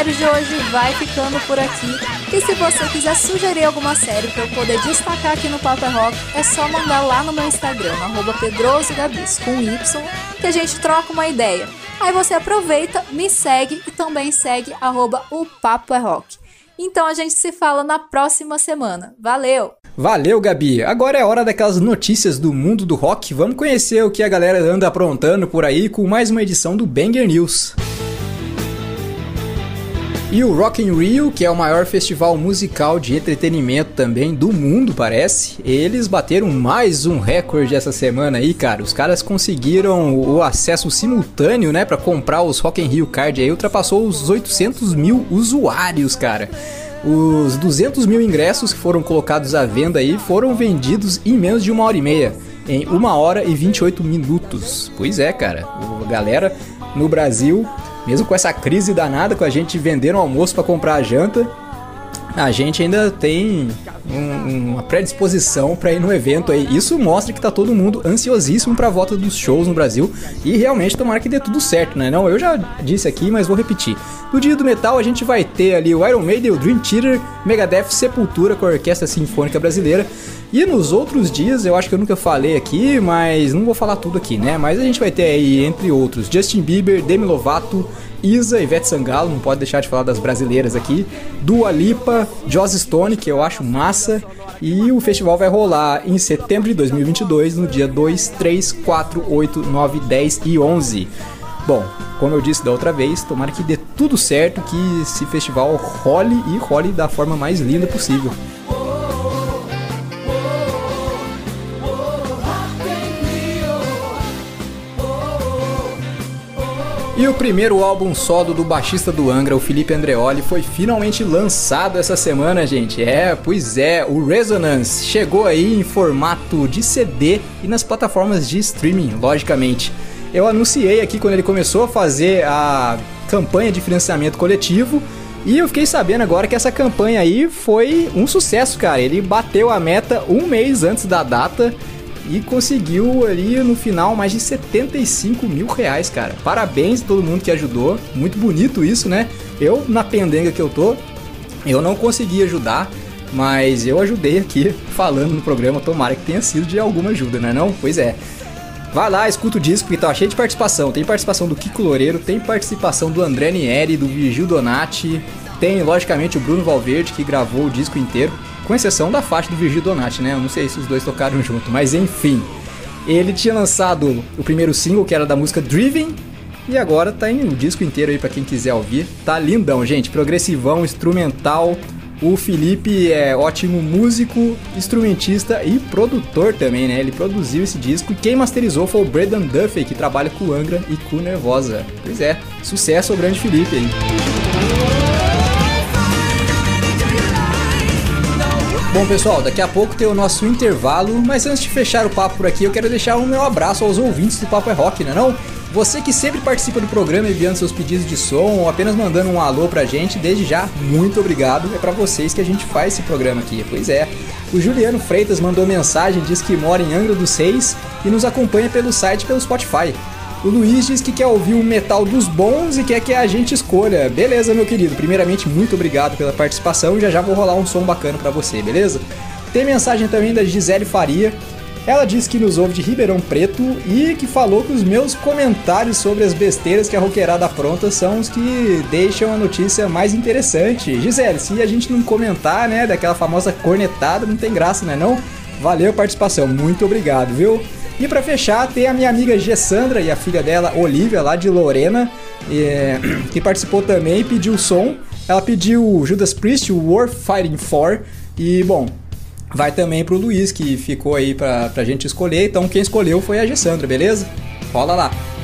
Série de hoje vai ficando por aqui. E se você quiser sugerir alguma série para eu poder destacar aqui no Papo é Rock, é só mandar lá no meu Instagram, arroba pedrosogabis, com Y, que a gente troca uma ideia. Aí você aproveita, me segue e também segue arroba o Papo é Rock. Então a gente se fala na próxima semana. Valeu! Valeu, Gabi. Agora é hora daquelas notícias do mundo do rock. Vamos conhecer o que a galera anda aprontando por aí com mais uma edição do Banger News. E o Rock in Rio, que é o maior festival musical de entretenimento também do mundo, parece, eles bateram mais um recorde essa semana aí, cara. Os caras conseguiram o acesso simultâneo, né, para comprar os Rock in Rio Card aí, ultrapassou os 800 mil usuários, cara. Os 200 mil ingressos que foram colocados à venda aí foram vendidos em menos de uma hora e meia, em uma hora e 28 minutos. Pois é, cara. A galera no Brasil, mesmo com essa crise danada, com a gente vendendo almoço para comprar a janta, a gente ainda tem um- uma predisposição para ir no evento aí. Isso mostra que tá todo mundo ansiosíssimo para a volta dos shows no Brasil e realmente tomara que dê tudo certo, né? Não, eu já disse aqui, mas vou repetir. No dia do metal a gente vai ter ali o Iron Maiden, o Dream Theater, Megadeth, Sepultura com a Orquestra Sinfônica Brasileira. E nos outros dias, eu acho que eu nunca falei aqui, mas não vou falar tudo aqui, né? Mas a gente vai ter aí, entre outros, Justin Bieber, Demi Lovato, Isa, Ivete Sangalo, não pode deixar de falar das brasileiras aqui, Dua Lipa, Joss Stone, que eu acho massa, e o festival vai rolar em setembro de 2022, no dia 2, 3, 4, 8, 9, 10 e 11. Bom, como eu disse da outra vez, tomara que dê tudo certo, que esse festival role e role da forma mais linda possível. E o primeiro álbum solo do baixista do Angra, o Felipe Andreoli, foi finalmente lançado essa semana, gente. É, pois é, o Resonance chegou aí em formato de CD e nas plataformas de streaming, logicamente. Eu anunciei aqui quando ele começou a fazer a campanha de financiamento coletivo e eu fiquei sabendo agora que essa campanha aí foi um sucesso, cara. Ele bateu a meta um mês antes da data e conseguiu ali no final mais de 75 mil reais, cara. Parabéns a todo mundo que ajudou. Muito bonito isso, né? Eu, na pendenga que eu tô, eu não consegui ajudar, mas eu ajudei aqui falando no programa. Tomara que tenha sido de alguma ajuda, né? Não? Pois é. Vai lá, escuta o disco que tá cheio de participação. Tem participação do Kiko Loureiro, tem participação do André Nieri, do Virgil Donati, tem logicamente o Bruno Valverde que gravou o disco inteiro, com exceção da faixa do Virgil Donati, né? Eu não sei se os dois tocaram junto, mas enfim. Ele tinha lançado o primeiro single que era da música Driven e agora tá em o disco inteiro aí pra quem quiser ouvir. Tá lindão, gente, progressivão, instrumental. O Felipe é ótimo músico, instrumentista e produtor também, né? Ele produziu esse disco e quem masterizou foi o Braden Duffy, que trabalha com Angra e com Nervosa. Pois é, sucesso ao grande Felipe aí. Bom, pessoal, daqui a pouco tem o nosso intervalo, mas antes de fechar o papo por aqui, eu quero deixar o meu abraço aos ouvintes do Papo é Rock, né não? Você que sempre participa do programa enviando seus pedidos de som ou apenas mandando um alô pra gente, desde já, muito obrigado. É pra vocês que a gente faz esse programa aqui. Pois é. O Juliano Freitas mandou mensagem, diz que mora em Angra dos Reis e nos acompanha pelo site e pelo Spotify. O Luiz diz que quer ouvir o metal dos bons e quer que a gente escolha. Beleza, meu querido. Primeiramente, muito obrigado pela participação. Já já vou rolar um som bacana pra você, beleza? Tem mensagem também da Gisele Faria, Ela disse que nos ouve de Ribeirão Preto e que falou que os meus comentários sobre as besteiras que a roqueirada apronta são os que deixam a notícia mais interessante. Gisele, se a gente não comentar, né, daquela famosa cornetada, não tem graça, né não? Valeu a participação, muito obrigado, viu? E pra fechar, tem a minha amiga Gessandra e a filha dela, Olivia, lá de Lorena, que participou também e pediu som. Ela pediu Judas Priest, War Fighting For. E, bom, vai também pro Luiz, que ficou aí pra, pra gente escolher. Então, quem escolheu foi a Gessandra, beleza? Rola lá.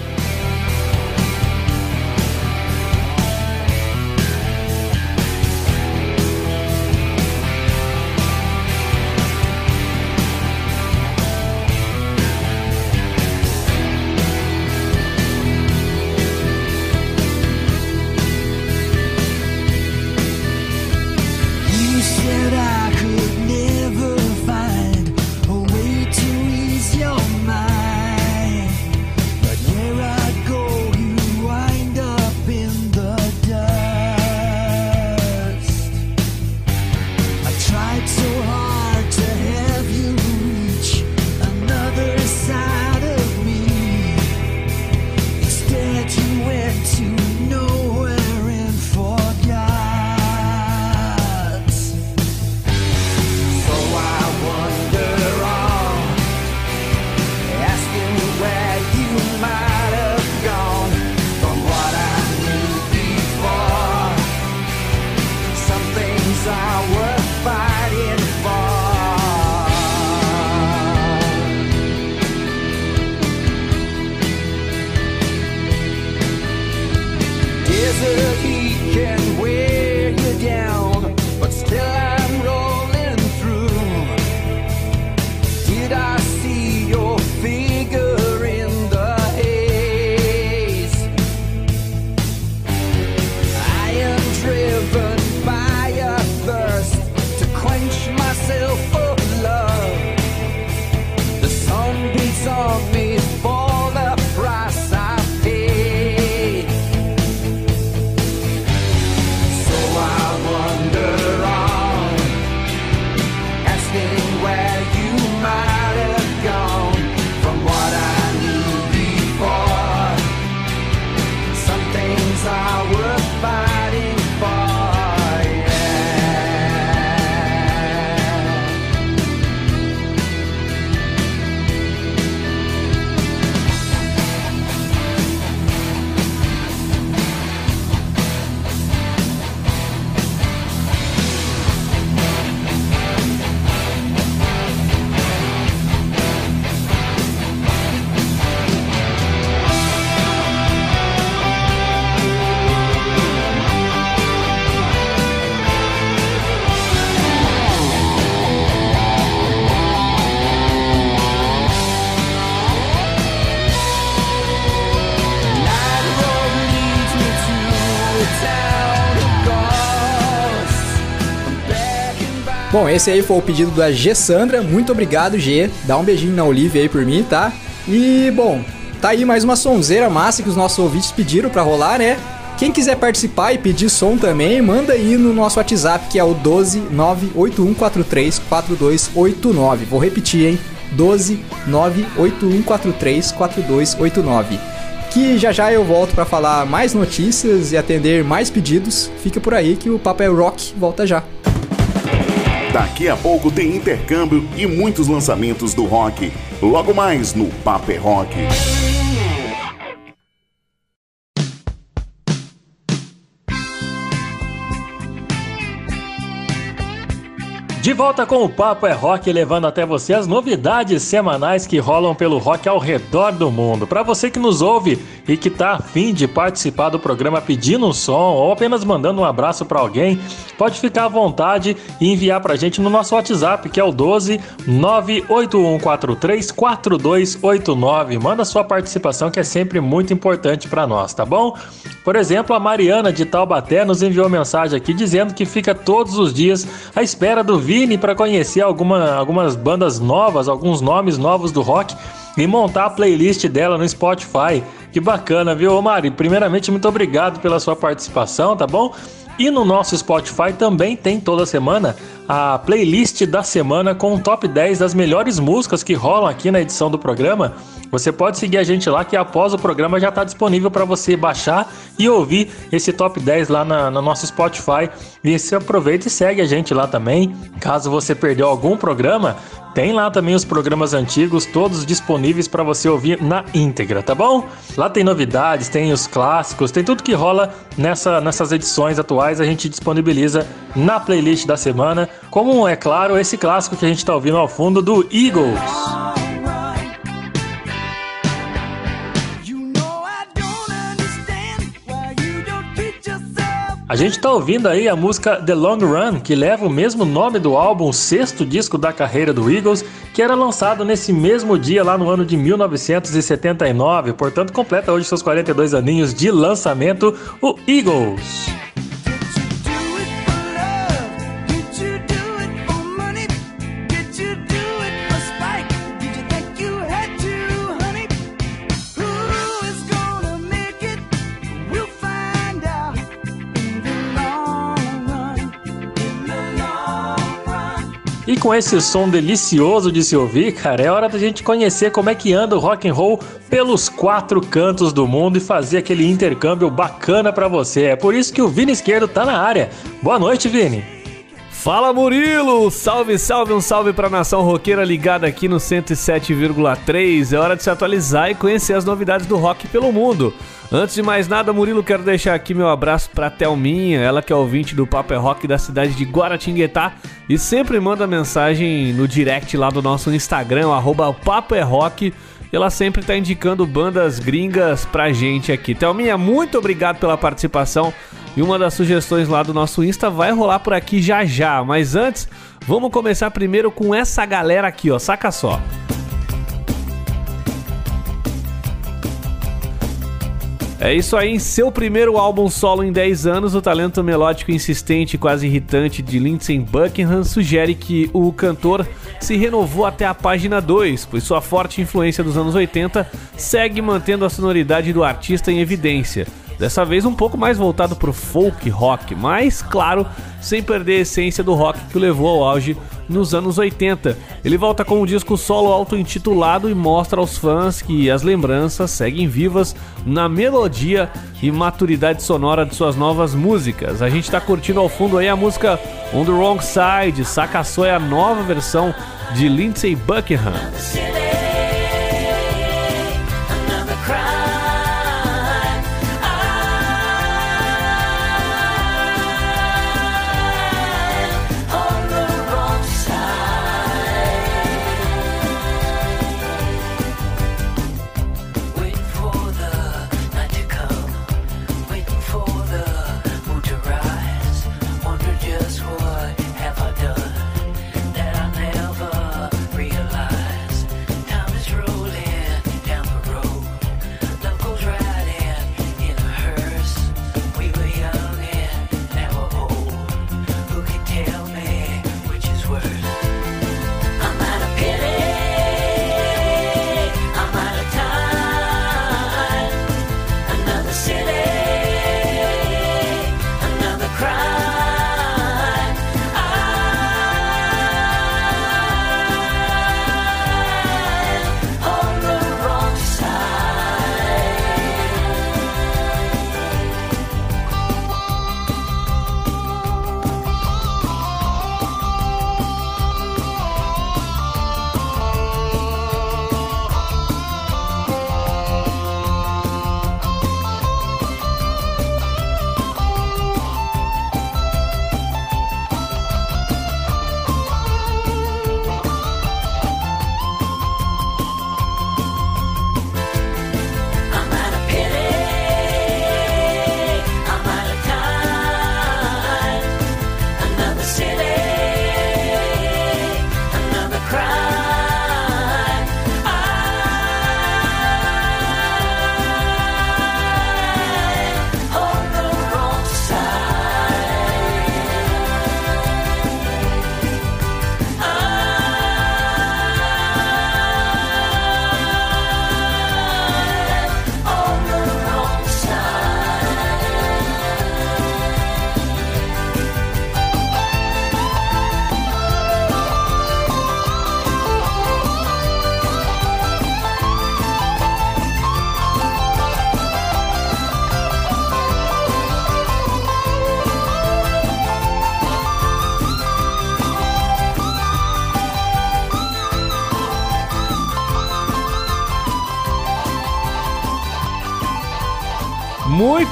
Bom, esse aí foi o pedido da G Sandra. Muito obrigado, G. Dá um beijinho na Olivia aí por mim, tá? E, bom, tá aí mais uma sonzeira massa que os nossos ouvintes pediram pra rolar, né? Quem quiser participar e pedir som também, manda aí no nosso WhatsApp, que é o 12981434289. Vou repetir, hein? 12981434289. Que já já eu volto pra falar mais notícias e atender mais pedidos. Fica por aí que o Papo é Rock volta já. Daqui a pouco tem intercâmbio e muitos lançamentos do rock. Logo mais no Paper Rock. De volta com o Papo é Rock, levando até você as novidades semanais que rolam pelo rock ao redor do mundo. Para você que nos ouve e que tá afim de participar do programa pedindo um som ou apenas mandando um abraço para alguém, pode ficar à vontade e enviar pra gente no nosso WhatsApp, que é o 12 98143 4289. Manda sua participação que é sempre muito importante para nós, tá bom? Por exemplo, a Mariana de Taubaté nos enviou mensagem aqui dizendo que fica todos os dias à espera do Vini para conhecer alguma, algumas bandas novas, alguns nomes novos do rock e montar a playlist dela no Spotify. Que bacana, viu, Mari? Primeiramente, muito obrigado pela sua participação, tá bom? E no nosso Spotify também tem toda semana a playlist da semana com o top 10 das melhores músicas que rolam aqui na edição do programa. Você pode seguir a gente lá que após o programa já está disponível para você baixar e ouvir esse top 10 lá na, no nosso Spotify. E você aproveita e segue a gente lá também. Caso você perdeu algum programa, tem lá também os programas antigos, todos disponíveis para você ouvir na íntegra, tá bom? Lá tem novidades, tem os clássicos, tem tudo que rola nessa, nessas edições atuais, a gente disponibiliza na playlist da semana, como é claro esse clássico que a gente está ouvindo ao fundo do Eagles. A gente tá ouvindo aí a música The Long Run, que leva o mesmo nome do álbum, sexto disco da carreira do Eagles, que era lançado nesse mesmo dia lá no ano de 1979, portanto completa hoje seus 42 aninhos de lançamento, o Eagles. Com esse som delicioso de se ouvir, cara, é hora da gente conhecer como é que anda o rock and roll pelos quatro cantos do mundo e fazer aquele intercâmbio bacana para você. É por isso que o Vini Esquerdo tá na área. Boa noite, Vini. Fala Murilo! Salve, salve, um salve pra nação roqueira ligada aqui no 107,3. É hora de se atualizar e conhecer as novidades do rock pelo mundo. Antes de mais nada, Murilo, quero deixar aqui meu abraço pra Thelminha, ela que é ouvinte do Papo é Rock da cidade de Guaratinguetá e sempre manda mensagem no direct lá do nosso Instagram, arroba Papo é Rock. Ela sempre tá indicando bandas gringas pra gente aqui. Thelminha, muito obrigado pela participação. E uma das sugestões lá do nosso Insta vai rolar por aqui já já. Mas antes, vamos começar primeiro com essa galera aqui, ó. Saca só. É isso aí, em seu primeiro álbum solo em 10 anos, o talento melódico insistente e quase irritante de Lindsey Buckingham sugere que o cantor se renovou até a página 2, pois sua forte influência dos anos 80 segue mantendo a sonoridade do artista em evidência. Dessa vez um pouco mais voltado pro folk rock, mas claro, sem perder a essência do rock que o levou ao auge nos anos 80. Ele volta com um disco solo auto-intitulado e mostra aos fãs que as lembranças seguem vivas na melodia e maturidade sonora de suas novas músicas. A gente tá curtindo ao fundo aí a música On the Wrong Side, saca só é a nova versão de Lindsey Buckingham.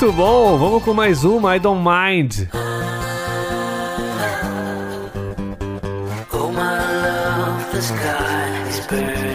Muito bom, vamos com mais uma, I Don't Mind. Oh my love, the sky is burning.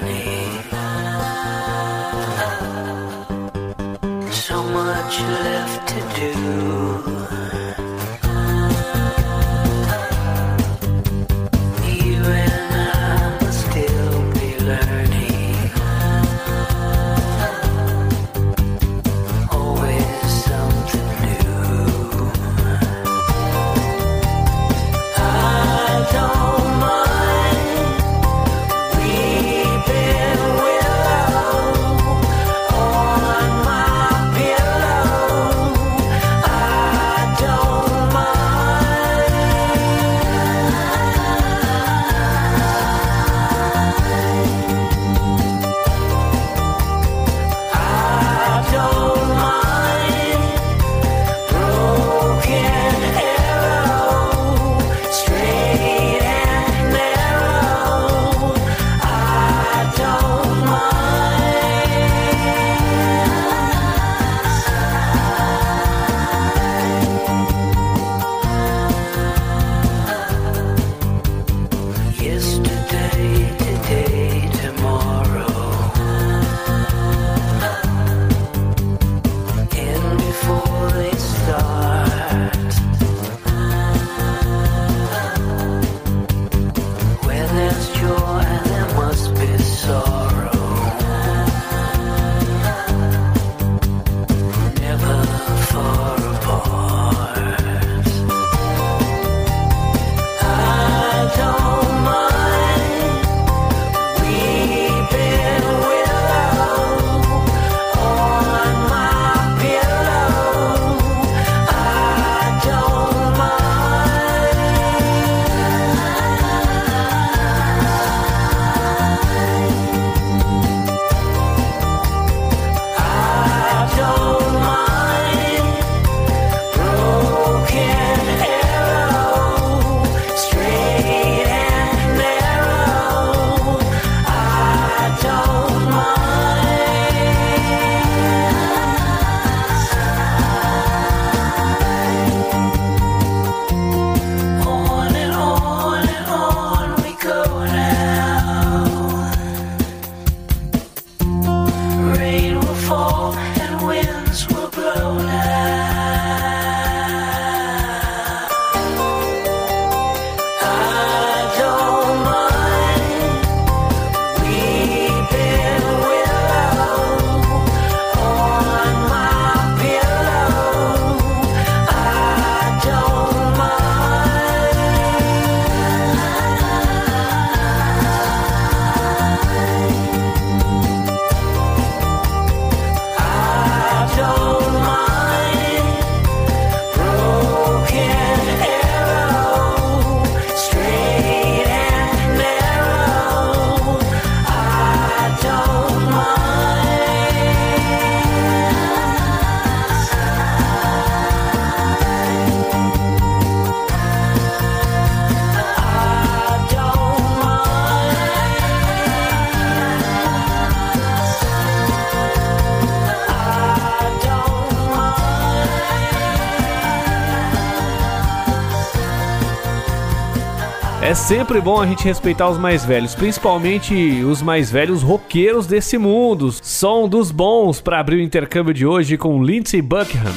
Sempre bom a gente respeitar os mais velhos, principalmente os mais velhos roqueiros desse mundo. Som dos bons para abrir o intercâmbio de hoje com Lindsey Buckingham.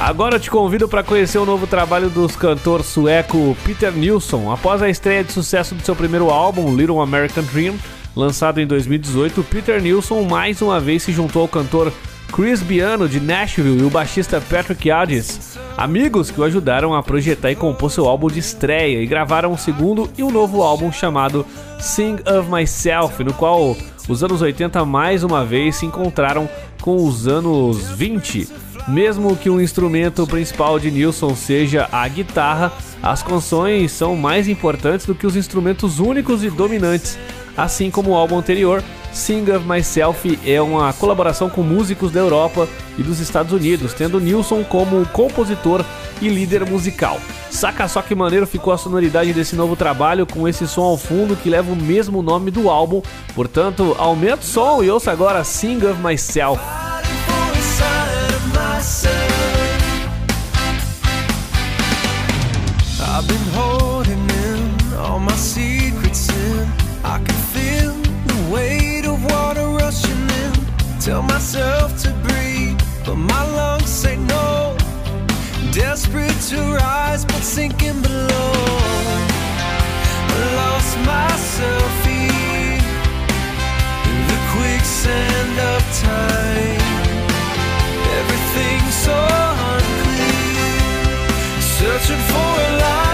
Agora eu te convido para conhecer o novo trabalho dos cantor sueco Peter Nilsson. Após a estreia de sucesso do seu primeiro álbum, Little American Dream, lançado em 2018, Peter Nilsson mais uma vez se juntou ao cantor Chris Biano de Nashville e o baixista Patrick Adis, amigos que o ajudaram a projetar e compor seu álbum de estreia e gravaram um segundo e um novo álbum chamado Sing of Myself, no qual os anos 80 mais uma vez se encontraram com os anos 20. Mesmo que o instrumento principal de Nilsson seja a guitarra, as canções são mais importantes do que os instrumentos únicos e dominantes. Assim como o álbum anterior, Sing of Myself é uma colaboração com músicos da Europa e dos Estados Unidos, tendo Nilson como compositor e líder musical. Saca só que maneiro ficou a sonoridade desse novo trabalho com esse som ao fundo que leva o mesmo nome do álbum. Portanto, aumente o som e ouça agora Sing of Myself. myself to breathe, but my lungs say no. Desperate to rise, but sinking below. I lost myself in the quicksand of time. Everything's so unclear, searching for a light.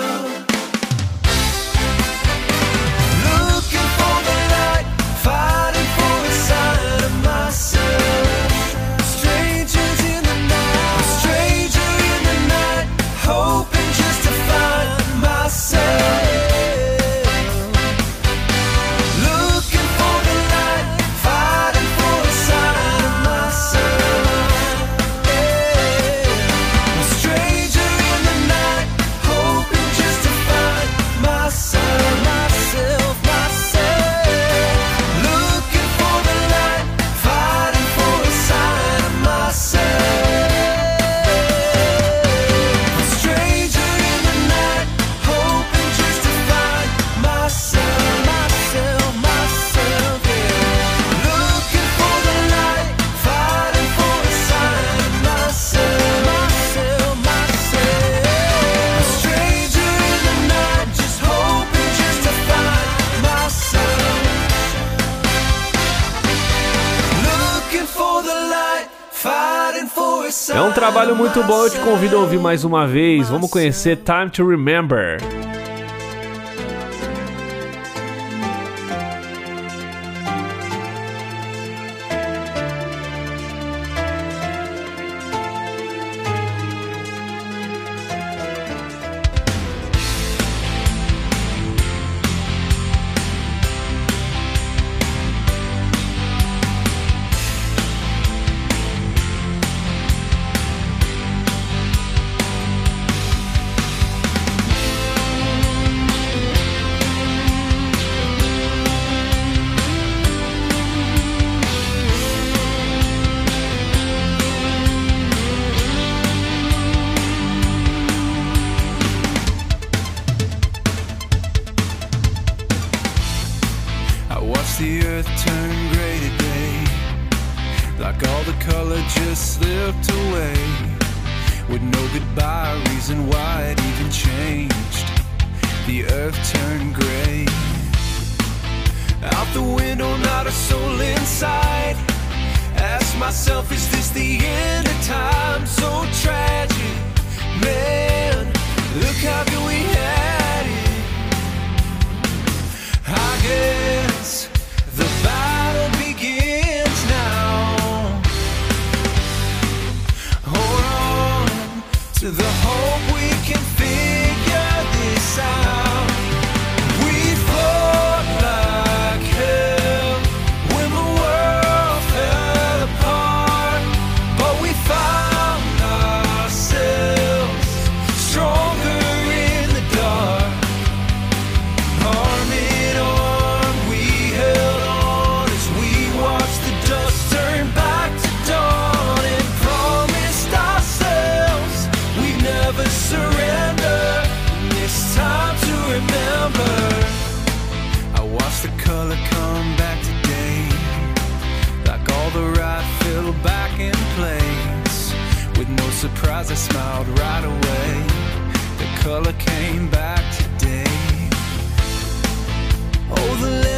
you. muito bom, eu te convido a ouvir mais uma vez. Vamos conhecer Time to Remember.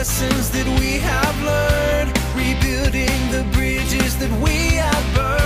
Lessons that we have learned, rebuilding the bridges that we have burned.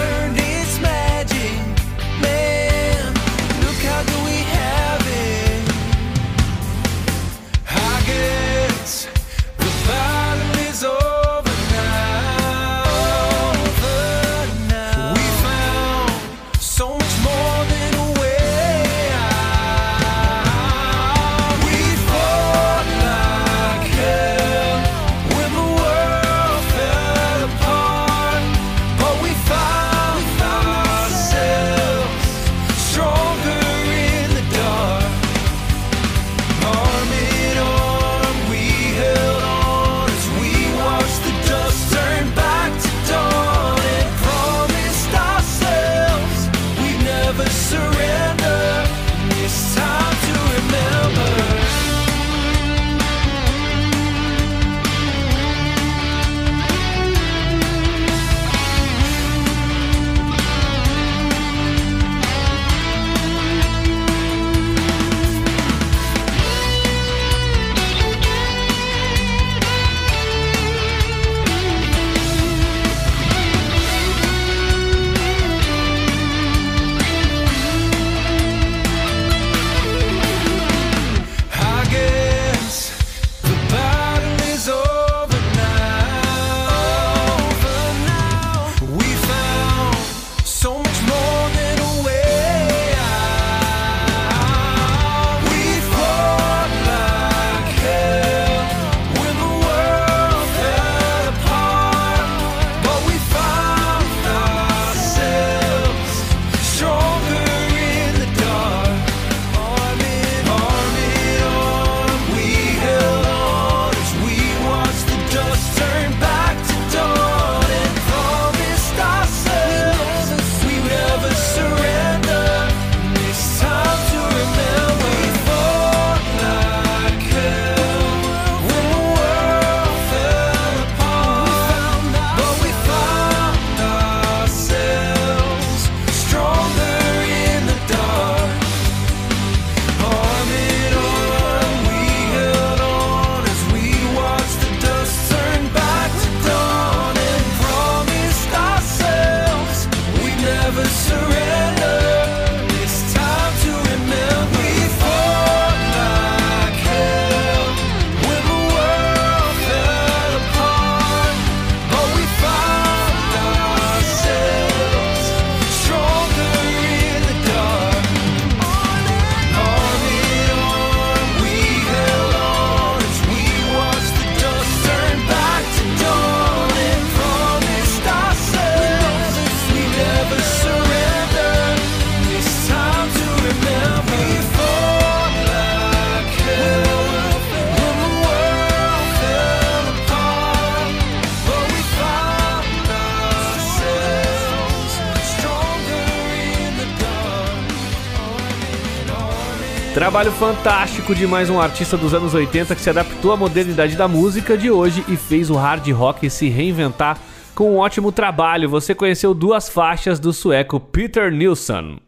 Trabalho fantástico de mais um artista dos anos 80 que se adaptou à modernidade da música de hoje e fez o hard rock se reinventar com um ótimo trabalho. Você conheceu duas faixas do sueco Peter Nilsson.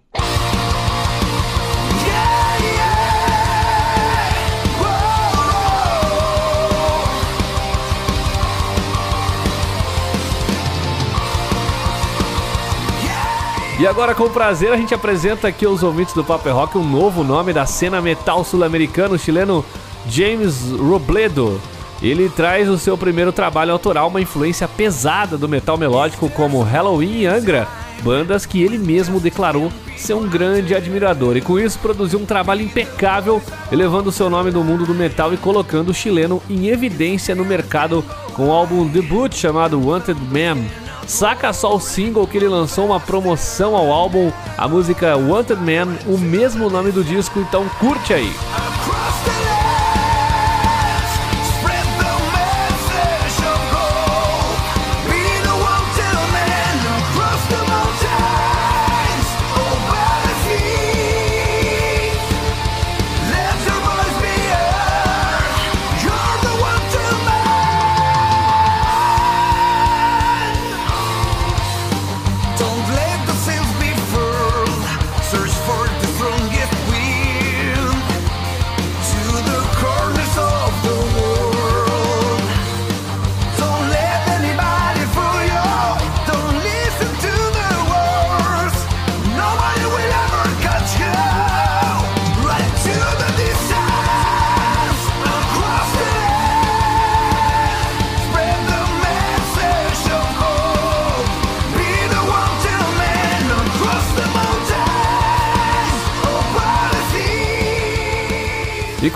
E agora, com prazer, a gente apresenta aqui aos ouvintes do Paper Rock um novo nome da cena metal sul-americano, chileno James Robledo. Ele traz o seu primeiro trabalho autoral, uma influência pesada do metal melódico como Halloween e Angra, bandas que ele mesmo declarou ser um grande admirador. E com isso produziu um trabalho impecável, elevando seu nome no mundo do metal e colocando o chileno em evidência no mercado com o álbum debut chamado Wanted Man. Saca só o single que ele lançou uma promoção ao álbum, a música Wanted Man, o mesmo nome do disco, então curte aí.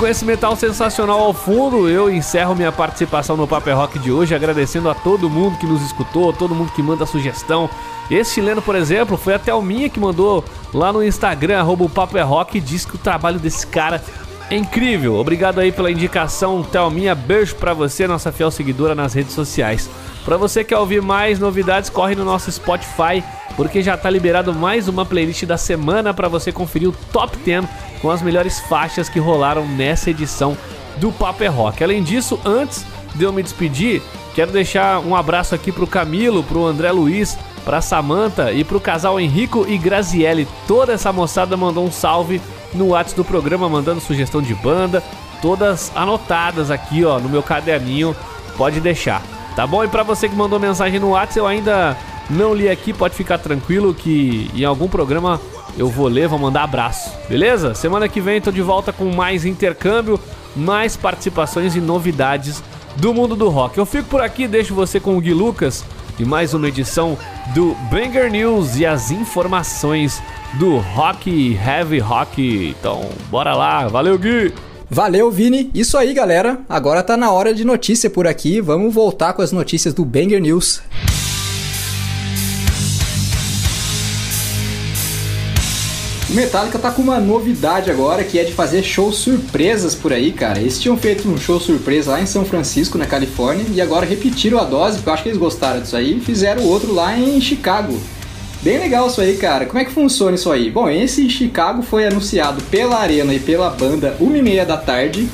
Com esse metal sensacional ao fundo, eu encerro minha participação no Paper Rock de hoje, agradecendo a todo mundo que nos escutou, todo mundo que manda sugestão. Esse chileno, por exemplo, foi a Thelminha que mandou lá no Instagram, arroba o Paper Rock, e disse que o trabalho desse cara é incrível. Obrigado aí pela indicação, Thelminha. Beijo pra você, nossa fiel seguidora nas redes sociais. Pra você que quer ouvir mais novidades, corre no nosso Spotify, porque já tá liberado mais uma playlist da semana pra você conferir o Top 10 com as melhores faixas que rolaram nessa edição do Paper Rock. Além disso, antes de eu me despedir, quero deixar um abraço aqui pro Camilo, pro André Luiz, pra Samantha e pro casal Henrico e Graziele. Toda essa moçada mandou um salve no WhatsApp do programa, mandando sugestão de banda, todas anotadas aqui, ó, no meu caderninho. Pode deixar, tá bom? E pra você que mandou mensagem no WhatsApp, eu ainda não li aqui, pode ficar tranquilo que em algum programa eu vou ler, vou mandar abraço, beleza? Semana que vem tô de volta com mais intercâmbio, mais participações e novidades do mundo do rock. Eu fico por aqui, deixo você com o Gui Lucas e mais uma edição do Banger News e as informações do Rock Heavy Rock. Então, bora lá, valeu Gui! Valeu, Vini. Isso aí, galera. Agora tá na hora de notícia por aqui. Vamos voltar com as notícias do Banger News. Metallica tá com uma novidade agora, que é de fazer shows surpresas por aí, cara. Eles tinham feito um show surpresa lá em São Francisco, na Califórnia, e agora repetiram a dose, porque eu acho que eles gostaram disso aí, e fizeram outro lá em Chicago. Bem legal isso aí, cara. Como é que funciona isso aí? Bom, esse em Chicago foi anunciado pela Arena e pela banda 1h30 da tarde.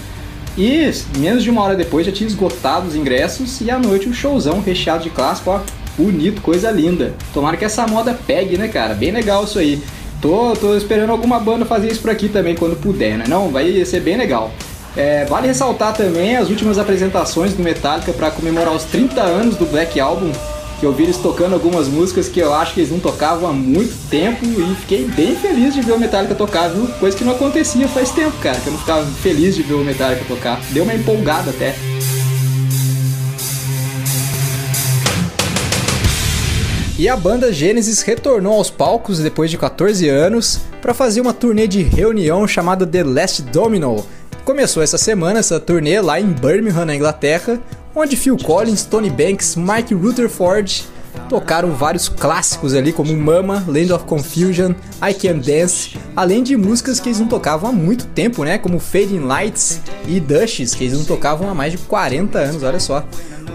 E menos de uma hora depois já tinha esgotado os ingressos e à noite o showzão recheado de clássico, ó, bonito, coisa linda. Tomara que essa moda pegue, né, cara? Bem legal isso aí. Tô, tô esperando alguma banda fazer isso por aqui também quando puder, né? Não, vai ser bem legal. É, vale ressaltar também as últimas apresentações do Metallica para comemorar os 30 anos do Black Album, que eu vi eles tocando algumas músicas que eu acho que eles não tocavam há muito tempo e fiquei bem feliz de ver o Metallica tocar, viu? Coisa que não acontecia faz tempo, cara, que eu não ficava feliz de ver o Metallica tocar. Deu uma empolgada até. E a banda Genesis retornou aos palcos depois de 14 anos para fazer uma turnê de reunião chamada The Last Domino. Começou essa semana essa turnê lá em Birmingham, na Inglaterra, onde Phil Collins, Tony Banks, Mike Rutherford tocaram vários clássicos ali como Mama, Land of Confusion, I Can Dance, além de músicas que eles não tocavam há muito tempo, né, como Fading Lights e Dushes, que eles não tocavam há mais de 40 anos, olha só.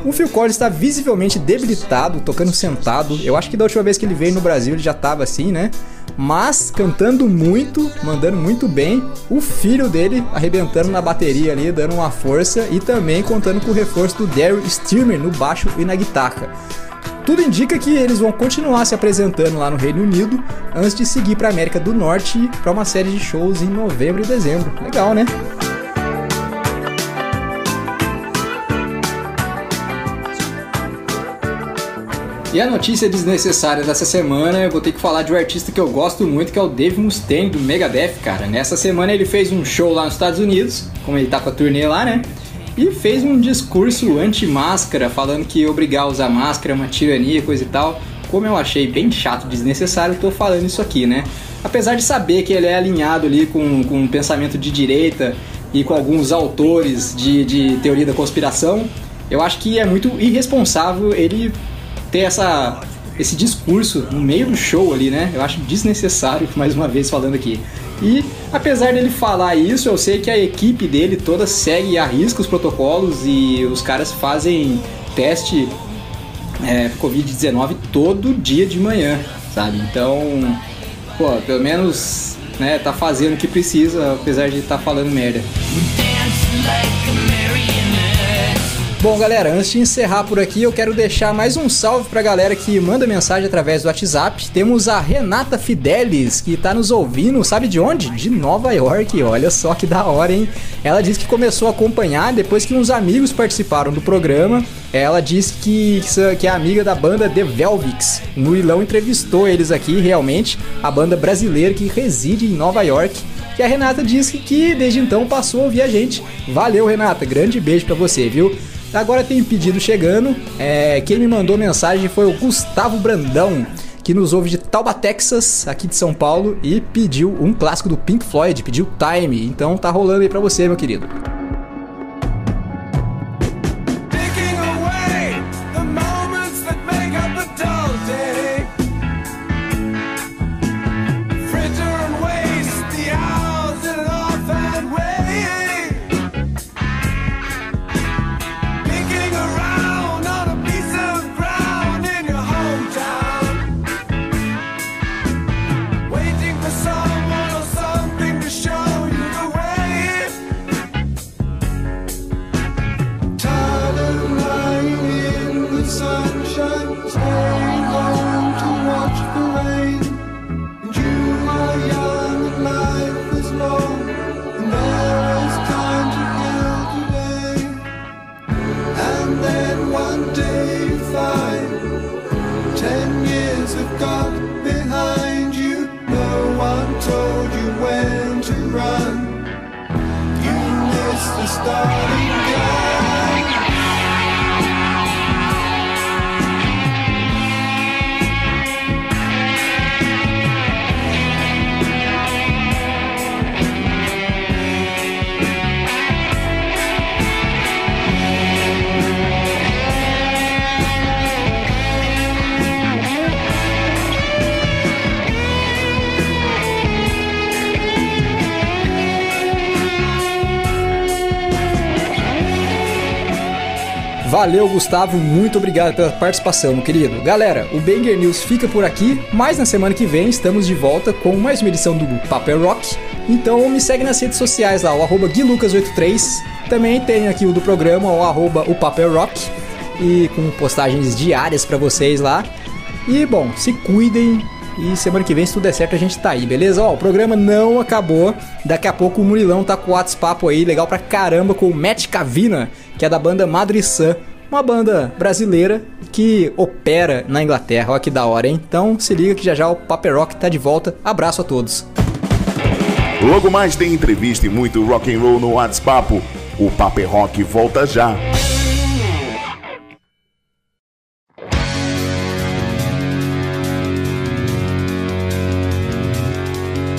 O Phil Collins está visivelmente debilitado, tocando sentado. Eu acho que da última vez que ele veio no Brasil ele já estava assim, né? Mas cantando muito, mandando muito bem. O filho dele arrebentando na bateria ali, dando uma força e também contando com o reforço do Daryl Stearman no baixo e na guitarra. Tudo indica que eles vão continuar se apresentando lá no Reino Unido antes de seguir para a América do Norte para uma série de shows em novembro e dezembro. Legal, né? E a notícia desnecessária dessa semana, eu vou ter que falar de um artista que eu gosto muito, que é o Dave Mustaine, do Megadeth, cara. Nessa semana ele fez um show lá nos Estados Unidos, como ele tá com a turnê lá, né? E fez um discurso anti-máscara, falando que obrigar a usar máscara é uma tirania, coisa e tal. Como eu achei bem chato, desnecessário, tô falando isso aqui, né? Apesar de saber que ele é alinhado ali com, com um pensamento de direita e com alguns autores de, de teoria da conspiração, eu acho que é muito irresponsável ele ter essa, esse discurso no meio do show ali, né? Eu acho desnecessário, mais uma vez falando aqui. E apesar dele falar isso, eu sei que a equipe dele toda segue e arrisca os protocolos e os caras fazem teste é, Covid-19 todo dia de manhã, sabe? Então, pô, pelo menos né, tá fazendo o que precisa, apesar de estar tá falando merda. Bom, galera, antes de encerrar por aqui, eu quero deixar mais um salve pra galera que manda mensagem através do WhatsApp. Temos a Renata Fidelis, que tá nos ouvindo, sabe de onde? De Nova York. Olha só que da hora, hein? Ela disse que começou a acompanhar depois que uns amigos participaram do programa. Ela disse que, que é amiga da banda The Velvix. O Murilão entrevistou eles aqui, realmente, a banda brasileira que reside em Nova York. E a Renata disse que desde então passou a ouvir a gente. Valeu, Renata. Grande beijo pra você, viu? Agora tem pedido chegando. É, quem me mandou mensagem foi o Gustavo Brandão, que nos ouve de Tauba, Texas, aqui de São Paulo, e pediu um clássico do Pink Floyd, pediu Time. Então tá rolando aí pra você, meu querido. Valeu, Gustavo, muito obrigado pela participação, meu querido. Galera, o Banger News fica por aqui, mas na semana que vem estamos de volta com mais uma edição do Papel Rock. Então me segue nas redes sociais lá, o arroba guilucas83. Também tem aqui o do programa, o arroba o Papel Rock. E com postagens diárias pra vocês lá. E bom, se cuidem. E semana que vem, se tudo der certo, a gente tá aí, beleza? Ó, o programa não acabou. Daqui a pouco o Murilão tá com o WhatsApp aí, legal pra caramba, com o Matt Cavina, que é da banda Madriçã. Uma banda brasileira que opera na Inglaterra. Olha que da hora, hein? Então se liga que já já o Paper Rock tá de volta. Abraço a todos. Logo mais tem entrevista e muito rock and roll no WhatsApp. O Paper Rock volta já.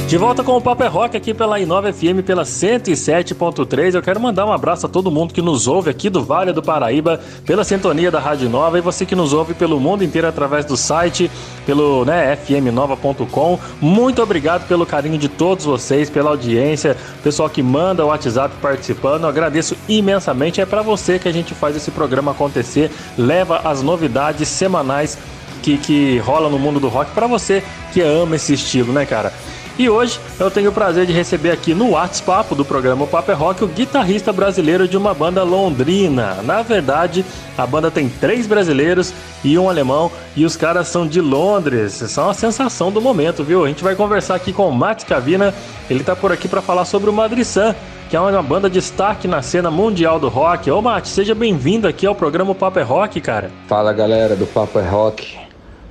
De volta com o Papo é Rock aqui pela Inova FM, pela 107.3. Eu quero mandar um abraço a todo mundo que nos ouve aqui do Vale do Paraíba, pela sintonia da Rádio Nova, e você que nos ouve pelo mundo inteiro através do site, pelo né, fmnova.com. Muito obrigado pelo carinho de todos vocês, pela audiência, pessoal que manda o WhatsApp participando. Eu agradeço imensamente. É para você que a gente faz esse programa acontecer, leva as novidades semanais que, que rola no mundo do rock para você que ama esse estilo, né, cara? E hoje eu tenho o prazer de receber aqui no WhatsApp do programa Paper Rock o guitarrista brasileiro de uma banda londrina. Na verdade, a banda tem três brasileiros e um alemão e os caras são de Londres. São a sensação do momento, viu? A gente vai conversar aqui com o Max Cavina. Ele tá por aqui para falar sobre o Madriçã, que é uma banda de destaque na cena mundial do rock. Ô, Matt, seja bem-vindo aqui ao programa Paper Rock, cara. Fala galera do Papo é Rock.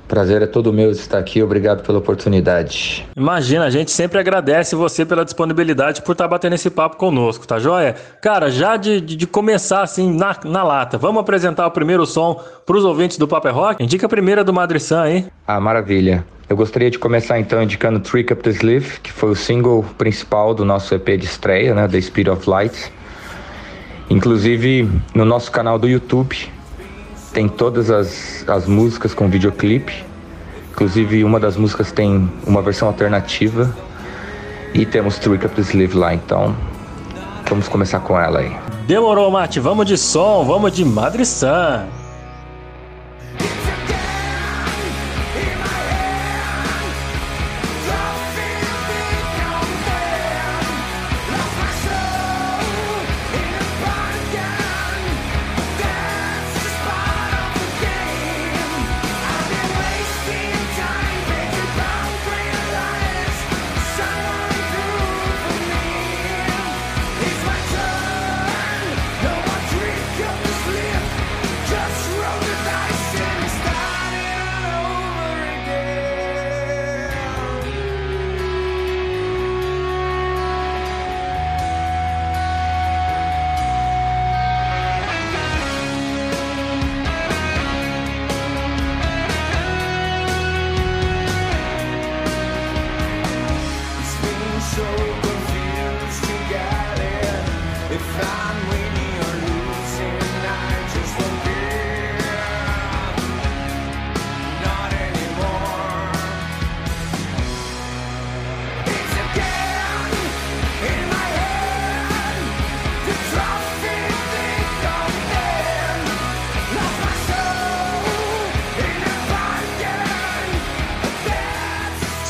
Prazer é todo meu estar aqui, obrigado pela oportunidade. Imagina, a gente sempre agradece você pela disponibilidade por estar batendo esse papo conosco, tá joia? Cara, já de, de, de começar assim na, na lata, vamos apresentar o primeiro som pros ouvintes do Paper Rock? Indica a primeira do Madriçã, hein? Ah, maravilha. Eu gostaria de começar então indicando Trick Up the Sleeve, que foi o single principal do nosso EP de estreia, né, The Speed of Light. Inclusive, no nosso canal do YouTube tem todas as, as músicas com videoclipe. Inclusive, uma das músicas tem uma versão alternativa. E temos Trick Up the Sleeve lá, então vamos começar com ela aí. Demorou, Mate, vamos de som, vamos de. Just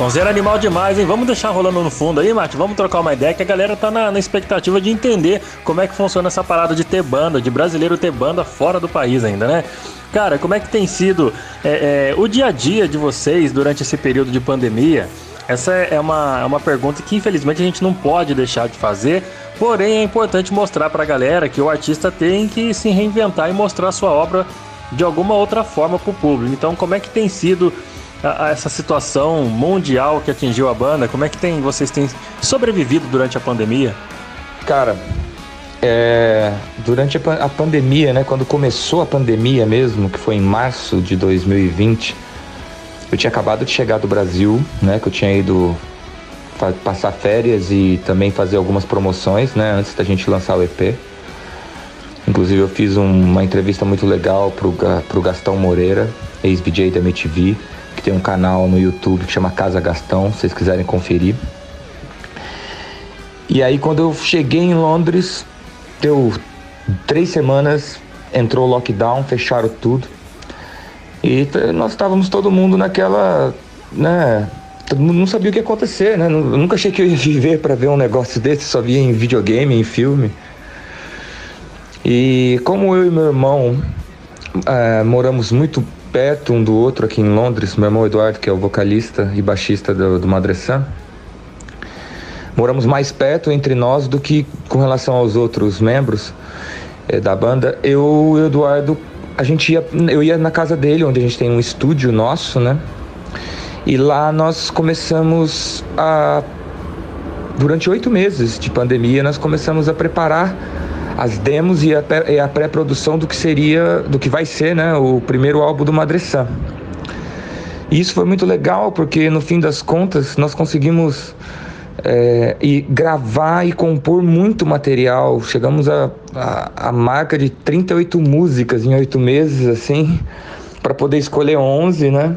Sonzeira animal demais, hein? Vamos deixar rolando no fundo aí, Mate? Vamos trocar uma ideia que a galera tá na, na expectativa de entender como é que funciona essa parada de ter banda, de brasileiro ter banda fora do país ainda, né? Cara, como é que tem sido é, é, o dia a dia de vocês durante esse período de pandemia? Essa é uma, é uma pergunta que infelizmente a gente não pode deixar de fazer, porém é importante mostrar pra galera que o artista tem que se reinventar e mostrar sua obra de alguma outra forma pro público. Então, como é que tem sido a- a essa situação mundial que atingiu a banda? Como é que tem, vocês têm sobrevivido durante a pandemia? Cara, é, durante a, a pandemia, né, quando começou a pandemia mesmo, que foi em março de 2020, eu tinha acabado de chegar do Brasil, né, que eu tinha ido passar férias e também fazer algumas promoções, né, antes da gente lançar o EP. Inclusive eu fiz um- uma entrevista muito legal pro, pro Gastão Moreira, ex-VJ da MTV, que tem um canal no YouTube que chama Casa Gastão, se vocês quiserem conferir. E aí quando eu cheguei em Londres, deu três semanas, entrou o lockdown, fecharam tudo. E nós estávamos todo mundo naquela, né? Não sabia o que ia acontecer, né? Eu nunca achei que eu ia viver para ver um negócio desse, só via em videogame, em filme. E como eu e meu irmão eh, moramos muito perto um do outro aqui em Londres, meu irmão Eduardo, que é o vocalista e baixista do, do Madressan, moramos mais perto entre nós do que com relação aos outros membros eh, da banda. Eu e o Eduardo, a gente ia, eu ia na casa dele, onde a gente tem um estúdio nosso, né? E lá nós começamos a durante oito meses de pandemia, nós começamos a preparar as demos e a, pré- a pré-produção do que seria, do que vai ser, né, o primeiro álbum do Madressan. E isso foi muito legal, porque no fim das contas nós conseguimos é, e gravar e compor muito material. Chegamos a, a, a marca de 38 músicas em oito meses, assim, para poder escolher 11, né?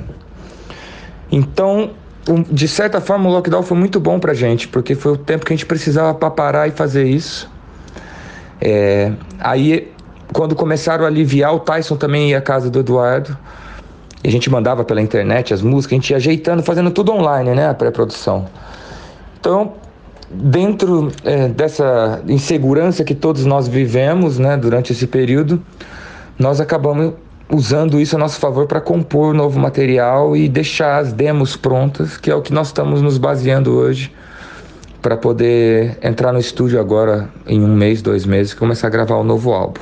Então, um- de certa forma, o lockdown foi muito bom pra gente, porque foi o tempo que a gente precisava para parar e fazer isso. É, aí, quando começaram a aliviar, o Tyson também ia à casa do Eduardo. E a gente mandava pela internet as músicas, a gente ia ajeitando, fazendo tudo online, né? A pré-produção. Então, dentro é, dessa insegurança que todos nós vivemos, né, durante esse período, nós acabamos usando isso a nosso favor para compor novo material e deixar as demos prontas, que é o que nós estamos nos baseando hoje para poder entrar no estúdio agora em um mês, dois meses e começar a gravar o novo álbum.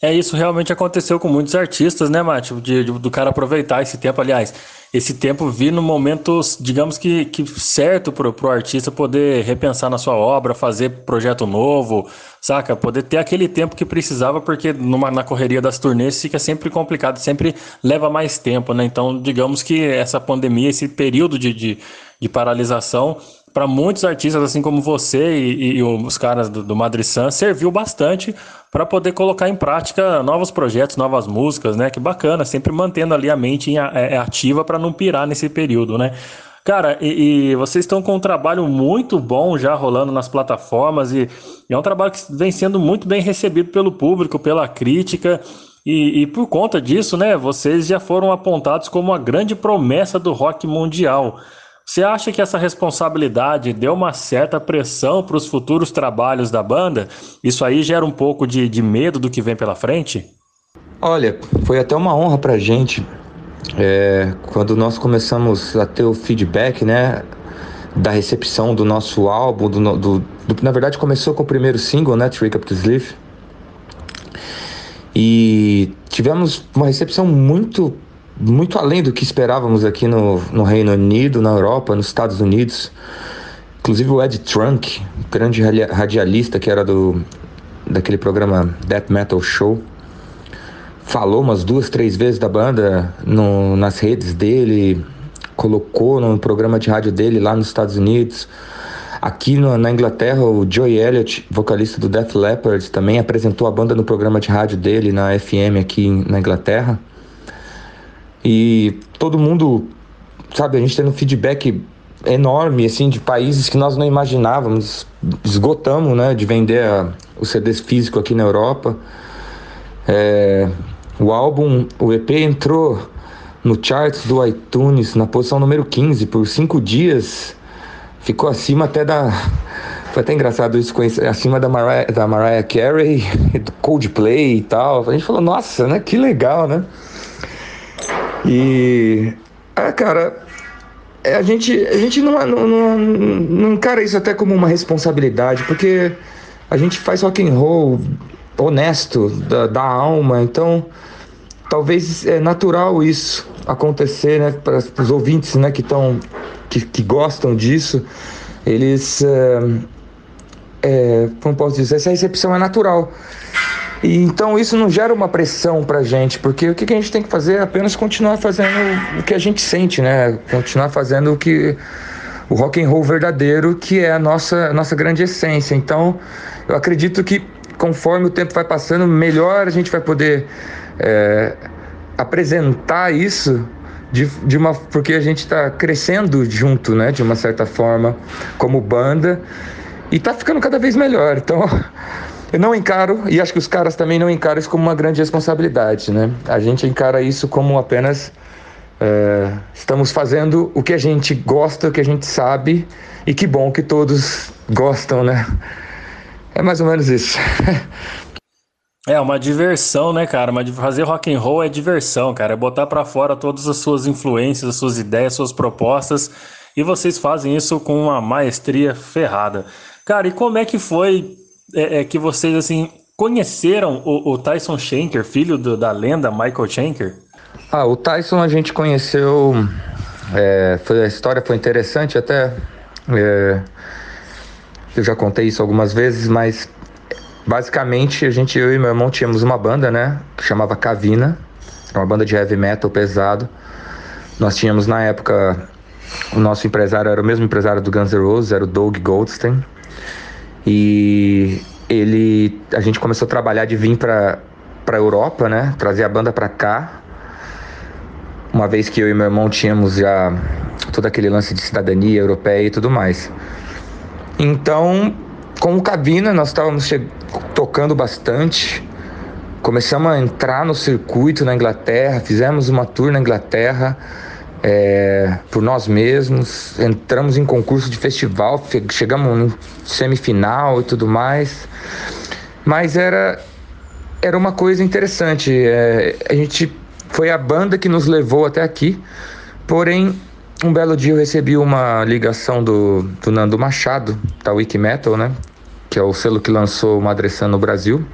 É, isso realmente aconteceu com muitos artistas, né, Mate? De, de- do cara aproveitar esse tempo, aliás, esse tempo vir no momento, digamos que, que certo pro, pro artista poder repensar na sua obra, fazer projeto novo, saca? Poder ter aquele tempo que precisava, porque numa, na correria das turnês fica sempre complicado, sempre leva mais tempo, né? Então, digamos que essa pandemia, esse período de, de, de paralisação, para muitos artistas, assim como você e, e- os caras do, do serviu bastante para poder colocar em prática novos projetos, novas músicas, né? Que bacana, sempre mantendo ali a mente em a- é, ativa para não pirar nesse período, né? Cara, e, e vocês estão com um trabalho muito bom já rolando nas plataformas e, e é um trabalho que vem sendo muito bem recebido pelo público, pela crítica. E, e por conta disso, né, vocês já foram apontados como a grande promessa do rock mundial. Você acha que essa responsabilidade deu uma certa pressão para os futuros trabalhos da banda? Isso aí gera um pouco de, de medo do que vem pela frente? Olha, foi até uma honra pra gente é, quando nós começamos a ter o feedback, né, da recepção do nosso álbum, do, do- do- na verdade começou com o primeiro single, né, Trick Up to Sleep, e tivemos uma recepção muito, muito além do que esperávamos aqui no, no Reino Unido, na Europa, nos Estados Unidos. Inclusive o Ed Trunk, grande radia- radialista que era do daquele programa Death Metal Show, falou umas duas, três vezes da banda no- nas redes dele, colocou no programa de rádio dele lá nos Estados Unidos. Aqui no- na Inglaterra, o Joey Elliott, vocalista do Def Leppard, também apresentou a banda no programa de rádio dele na FM aqui na Inglaterra. E todo mundo, sabe, a gente tendo um feedback enorme, assim, de países que nós não imaginávamos. Esgotamos, né, de vender a- os CDs físicos aqui na Europa. É, o álbum, o EP entrou no charts do iTunes, na posição número 15, por cinco dias. Ficou acima até da. Foi até engraçado isso, acima da Mariah, da Mariah Carey, do Coldplay e tal. A gente falou, nossa, né? Que legal, né? E. Ah, cara, é, a gente, a gente não, não, não, não encara isso até como uma responsabilidade, porque a gente faz rock and roll honesto, da, da alma, então talvez é natural isso acontecer, né, para os ouvintes, né, que estão, que, que gostam disso, eles, é, é, como posso dizer, essa recepção é natural. E então isso não gera uma pressão pra gente, porque o que a gente tem que fazer é apenas continuar fazendo o que a gente sente, né? Continuar fazendo o que o rock and roll verdadeiro, que é a nossa nossa grande essência. Então, eu acredito que conforme o tempo vai passando, melhor a gente vai poder é, apresentar isso de, de uma porque a gente está crescendo junto, né? De uma certa forma, como banda e tá ficando cada vez melhor. Então eu não encaro, e acho que os caras também não encaram isso como uma grande responsabilidade, né? A gente encara isso como apenas é, estamos fazendo o que a gente gosta, o que a gente sabe, e que bom que todos gostam, né? É mais ou menos isso. É uma diversão, né, cara? Mas fazer rock and roll é diversão, cara. É botar pra fora todas as suas influências, as suas ideias, as suas propostas. E vocês fazem isso com uma maestria ferrada. Cara, e como é que foi é, é, que vocês, assim, conheceram o, o Tyson Shanker, filho do- da lenda Michael Shanker? Ah, o Tyson a gente conheceu. é, foi, a história foi interessante até. é, eu já contei isso algumas vezes, mas basicamente a gente, eu e meu irmão, tínhamos uma banda, né? Que chamava Cavina. Era uma banda de heavy metal pesado. Nós tínhamos na época. O nosso empresário era o mesmo empresário do Guns N' Roses, era o Doug Goldstein. E ele. A gente começou a trabalhar de vir pra, pra Europa, né? Trazer a banda pra cá uma vez que eu e meu irmão tínhamos já todo aquele lance de cidadania europeia e tudo mais. Então, com o Cabina, nós estávamos tocando bastante, começamos a entrar no circuito na Inglaterra, fizemos uma tour na Inglaterra é, por nós mesmos, entramos em concurso de festival, fe- chegamos no semifinal e tudo mais, mas era era uma coisa interessante. é, a gente foi a banda que nos levou até aqui. Porém, um belo dia eu recebi uma ligação do, do Nando Machado, da Wiki Metal, né? Que é o selo que lançou o Madressan no Brasil.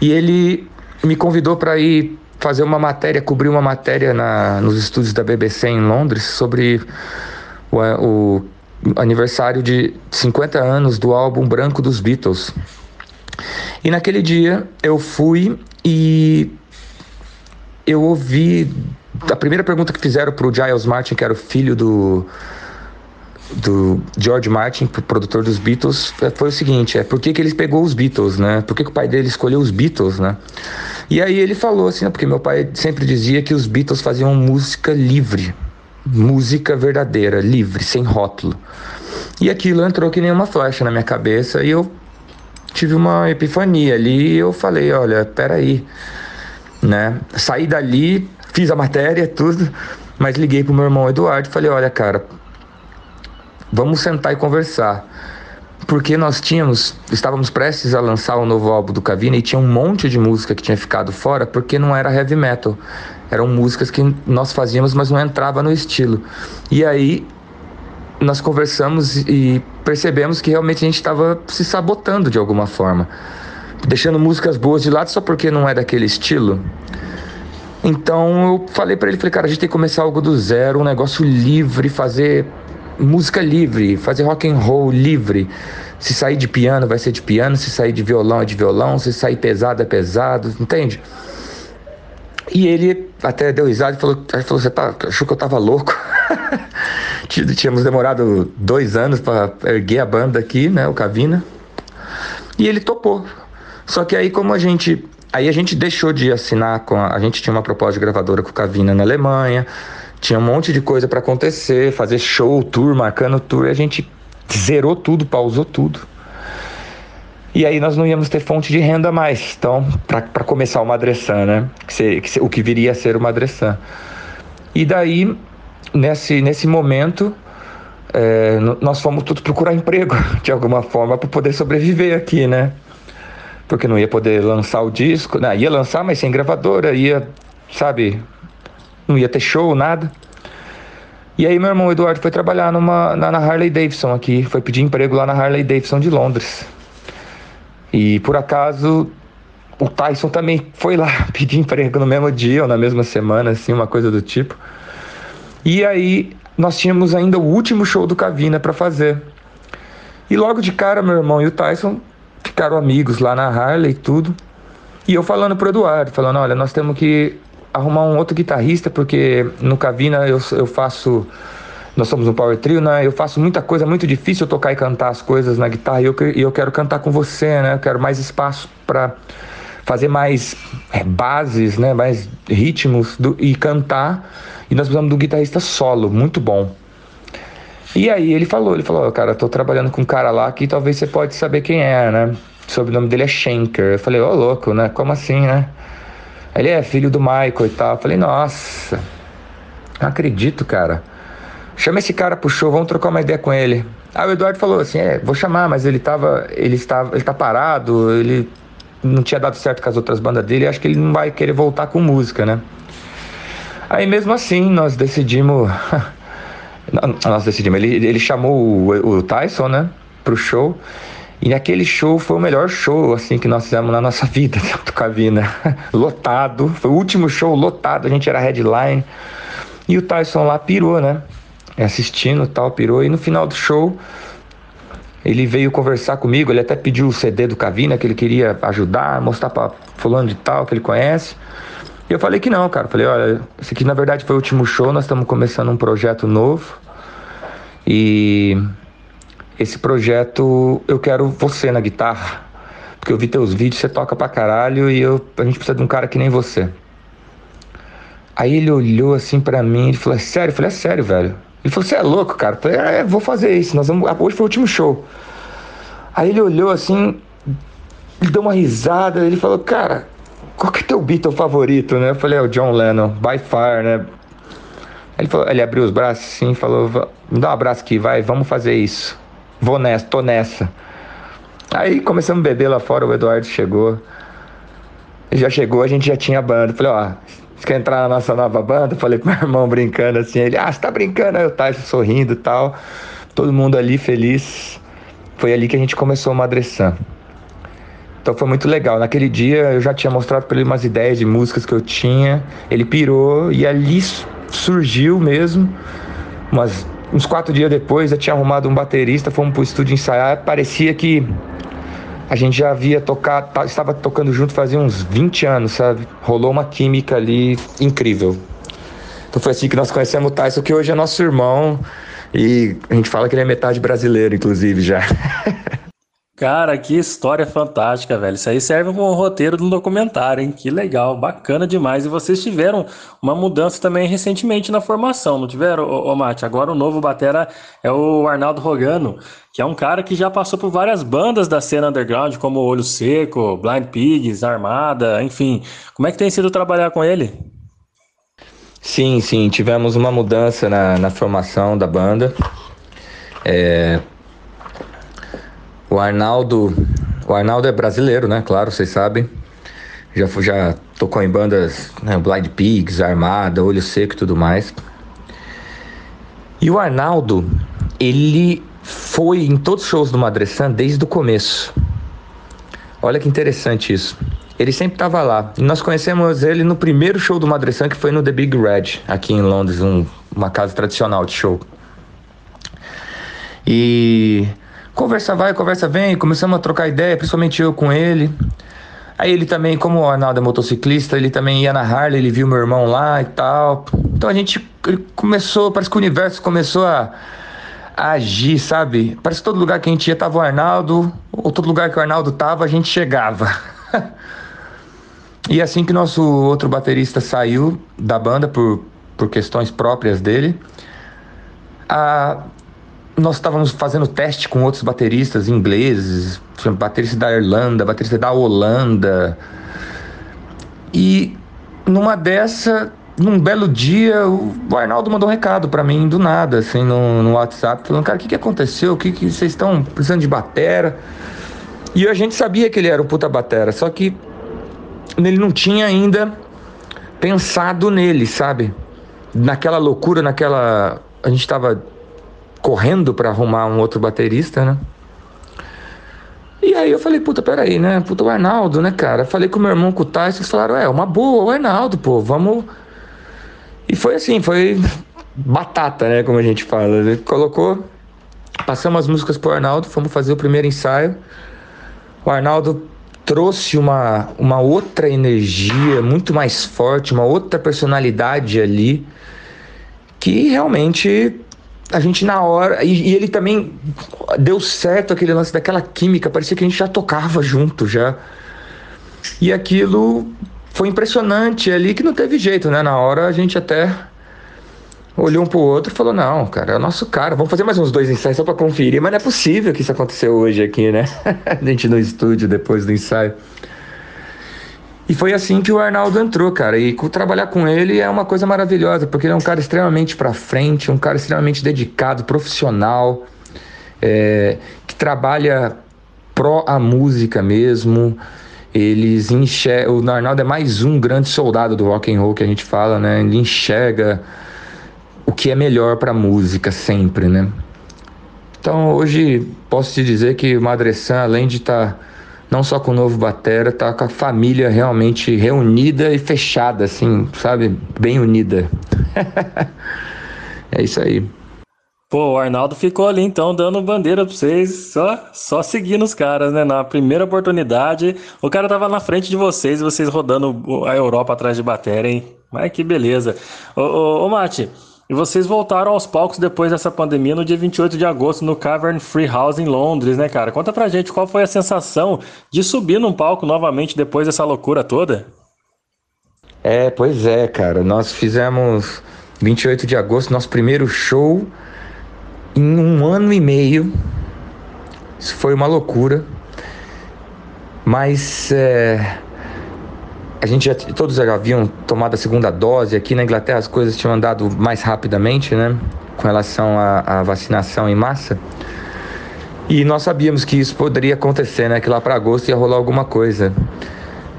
E ele me convidou para ir fazer uma matéria, cobrir uma matéria na, nos estúdios da BBC em Londres sobre o, o aniversário de 50 anos do álbum Branco dos Beatles. E naquele dia eu fui e eu ouvi a primeira pergunta que fizeram pro Giles Martin, que era o filho do do George Martin, pro produtor dos Beatles, foi o seguinte, é por que, que ele pegou os Beatles, né? Por que, que o pai dele escolheu os Beatles, né? E aí ele falou assim, porque meu pai sempre dizia que os Beatles faziam música livre, música verdadeira, livre, sem rótulo. E aquilo entrou que nem uma flecha na minha cabeça e eu tive uma epifania ali e eu falei, olha, peraí, né? Saí dali, fiz a matéria, tudo, mas liguei pro meu irmão Eduardo e falei, olha, cara, vamos sentar e conversar. Porque nós tínhamos, estávamos prestes a lançar o novo álbum do Cavina e tinha um monte de música que tinha ficado fora porque não era heavy metal. Eram músicas que nós fazíamos, mas não entrava no estilo. E aí nós conversamos e percebemos que realmente a gente estava se sabotando de alguma forma, deixando músicas boas de lado só porque não é daquele estilo. Então eu falei pra ele, falei, cara, a gente tem que começar algo do zero, um negócio livre, fazer música livre, fazer rock and roll livre. Se sair de piano, vai ser de piano, se sair de violão é de violão, se sair pesado é pesado, entende? E ele até deu risada e falou, falou você tá, achou que eu tava louco? Tínhamos demorado dois anos para erguer a banda aqui, né, o Cavina. E ele topou. Só que aí como a gente, aí a gente deixou de assinar com a, a gente tinha uma proposta de gravadora com o Cavina na Alemanha, tinha um monte de coisa para acontecer, fazer show, tour, marcando tour, e a gente zerou tudo, pausou tudo. E aí nós não íamos ter fonte de renda mais, então, para começar o Madressan, né? Que que o que viria a ser o Madressan. E daí, nesse, nesse momento, é, nós fomos todos procurar emprego, de alguma forma, para poder sobreviver aqui, né? Porque não ia poder lançar o disco, né? ia lançar, mas sem gravadora, ia, sabe, não ia ter show, nada. E aí meu irmão Eduardo foi trabalhar numa, na, na Harley Davidson aqui, foi pedir emprego lá na Harley Davidson de Londres. E por acaso o Tyson também foi lá pedir emprego no mesmo dia ou na mesma semana, assim, uma coisa do tipo. E aí nós tínhamos ainda o último show do Cavina para fazer. E logo de cara meu irmão e o Tyson ficaram amigos lá na Harley e tudo. E eu falando pro Eduardo, falando, olha, nós temos que arrumar um outro guitarrista, porque no Cavina eu, eu faço. Nós somos um power trio, né? Eu faço muita coisa, muito difícil tocar e cantar as coisas na guitarra e eu, e eu quero cantar com você, né? Eu quero mais espaço para fazer mais é, bases, né? Mais ritmos do- e cantar. E nós precisamos um guitarrista solo, muito bom. E aí ele falou, ele falou, "Ó, cara, tô trabalhando com um cara lá que talvez você pode saber quem é, né? O sobrenome dele é Schenker. Eu falei, ô louco, né? Como assim, né? Ele é filho do Michael e tal. Eu falei, nossa, não acredito, cara. Chama esse cara pro show, vamos trocar uma ideia com ele. Aí o Eduardo falou assim, é, vou chamar, mas ele tava. Ele estava. Ele tá parado, ele não tinha dado certo com as outras bandas dele, acho que ele não vai querer voltar com música, né? Aí mesmo assim nós decidimos. Nós decidimos. Ele, ele chamou o, o Tyson, né? Pro show. E naquele show foi o melhor show assim que nós fizemos na nossa vida do Cavina. lotado. Foi o último show lotado. A gente era headline. E o Tyson lá pirou, né? Assistindo tal, pirou. E no final do show, ele veio conversar comigo. Ele até pediu o CD do Cavina, que ele queria ajudar, mostrar pra fulano de tal, que ele conhece. E eu falei que não, cara. Falei, olha, esse aqui na verdade foi o último show, nós estamos começando um projeto novo. E esse projeto eu quero você na guitarra. Porque eu vi teus vídeos, você toca pra caralho e eu, a gente precisa de um cara que nem você. Aí ele olhou assim pra mim e falou: É sério? Eu falei: É sério, velho. Ele falou: Você é louco, cara? Eu falei: É, vou fazer isso. Nós vamos... Hoje foi o último show. Aí ele olhou assim, ele deu uma risada. Ele falou: Cara, qual que é teu Beatle favorito, né? Eu falei: É o John Lennon, by far, né? Ele, falou, ele abriu os braços assim e falou: "Va- Me dá um abraço aqui, vai, vamos fazer isso. Vou nessa, tô nessa. Aí começamos a beber lá fora, o Eduardo chegou. Já chegou, a gente já tinha banda. Falei, ó, você quer entrar na nossa nova banda? Falei pro meu irmão brincando assim, ele, ah, você tá brincando? Aí o Tyson sorrindo e tal. Todo mundo ali feliz. Foi ali que a gente começou o Madressan. Então foi muito legal. Naquele dia eu já tinha mostrado para ele umas ideias de músicas que eu tinha. Ele pirou e ali su- surgiu mesmo. Umas, uns quatro dias depois eu tinha arrumado um baterista, fomos pro estúdio ensaiar. Parecia que a gente já havia tocado, estava tocando junto fazia uns 20 anos, sabe? Rolou uma química ali incrível. Então foi assim que nós conhecemos o Tyson, que hoje é nosso irmão. E a gente fala que ele é metade brasileiro, inclusive, já. Cara, que história fantástica, velho. Isso aí serve como um roteiro de um documentário, hein? Que legal, bacana demais. E vocês tiveram uma mudança também recentemente na formação, não tiveram, ô, ô Mate? Agora o novo batera é o Arnaldo Rogano, que é um cara que já passou por várias bandas da cena underground, como Olho Seco, Blind Pigs, Armada, enfim. Como é que tem sido trabalhar com ele? Sim, sim, tivemos uma mudança na, na formação da banda. É, O Arnaldo, o Arnaldo é brasileiro, né? Claro, vocês sabem. Já, já tocou em bandas, né? Blind Pigs, Armada, Olho Seco e tudo mais. E o Arnaldo, ele foi em todos os shows do Madressan desde o começo. Olha que interessante isso. Ele sempre estava lá. E nós conhecemos ele no primeiro show do Madressan, que foi no The Big Red, aqui em Londres, um- uma casa tradicional de show. E conversa vai, conversa vem, começamos a trocar ideia, principalmente eu com ele. Aí ele também, como o Arnaldo é motociclista, ele também ia na Harley, ele viu meu irmão lá e tal. Então a gente começou, parece que o universo começou a, a agir, sabe? Parece que todo lugar que a gente ia tava o Arnaldo, ou todo lugar que o Arnaldo tava, a gente chegava. e assim que nosso outro baterista saiu da banda por, por questões próprias dele, a, nós estávamos fazendo teste com outros bateristas ingleses, baterista da Irlanda, baterista da Holanda. E numa dessa, num belo dia, o Arnaldo mandou um recado pra mim do nada, assim, no, no WhatsApp, falando, cara, o que, que aconteceu? O que, que vocês estão precisando de batera? E a gente sabia que ele era um puta batera, só que ele não tinha ainda pensado nele, sabe? Naquela loucura, naquela. A gente tava correndo pra arrumar um outro baterista, né? E aí eu falei, puta, peraí, né? Puta, o Arnaldo, né, cara? Falei com meu irmão, com o Tyson, eles falaram, é, uma boa, o Arnaldo, pô, vamos. E foi assim, foi batata, né, como a gente fala. Ele colocou, passamos as músicas pro Arnaldo, fomos fazer o primeiro ensaio. O Arnaldo trouxe uma, uma outra energia muito mais forte, uma outra personalidade ali, que realmente a gente na hora. E, e ele também deu certo aquele lance daquela química, parecia que a gente já tocava junto já. E aquilo foi impressionante ali que não teve jeito, né? Na hora a gente até olhou um pro outro e falou: Não, cara, é o nosso cara, vamos fazer mais uns dois ensaios só pra conferir. Mas não é possível que isso aconteceu hoje aqui, né? a gente no estúdio depois do ensaio. E foi assim que o Arnaldo entrou, cara. E trabalhar com ele é uma coisa maravilhosa, porque ele é um cara extremamente pra frente, um cara extremamente dedicado, profissional, é, que trabalha pró a música mesmo. Eles enxergam. O Arnaldo é mais um grande soldado do rock and roll que a gente fala, né? Ele enxerga o que é melhor pra música sempre, né? Então hoje posso te dizer que o Madressan, além de estar não só com o novo Batera, tá com a família realmente reunida e fechada, assim, sabe? Bem unida. é isso aí. Pô, o Arnaldo ficou ali então dando bandeira pra vocês, só, só seguindo os caras, né? Na primeira oportunidade, o cara tava na frente de vocês e vocês rodando a Europa atrás de bateria, hein? Mas que beleza. Ô, ô, ô Mate, e vocês voltaram aos palcos depois dessa pandemia no dia 28 de agosto no Cavern Free House em Londres, né, cara? Conta pra gente qual foi a sensação de subir num palco novamente depois dessa loucura toda? É, pois é, cara. Nós fizemos 28 de agosto, nosso primeiro show em um ano e meio. Isso foi uma loucura. Mas é, a gente já, todos já haviam tomado a segunda dose. Aqui na Inglaterra as coisas tinham andado mais rapidamente, né? Com relação à, à vacinação em massa. E nós sabíamos que isso poderia acontecer, né? Que lá para agosto ia rolar alguma coisa.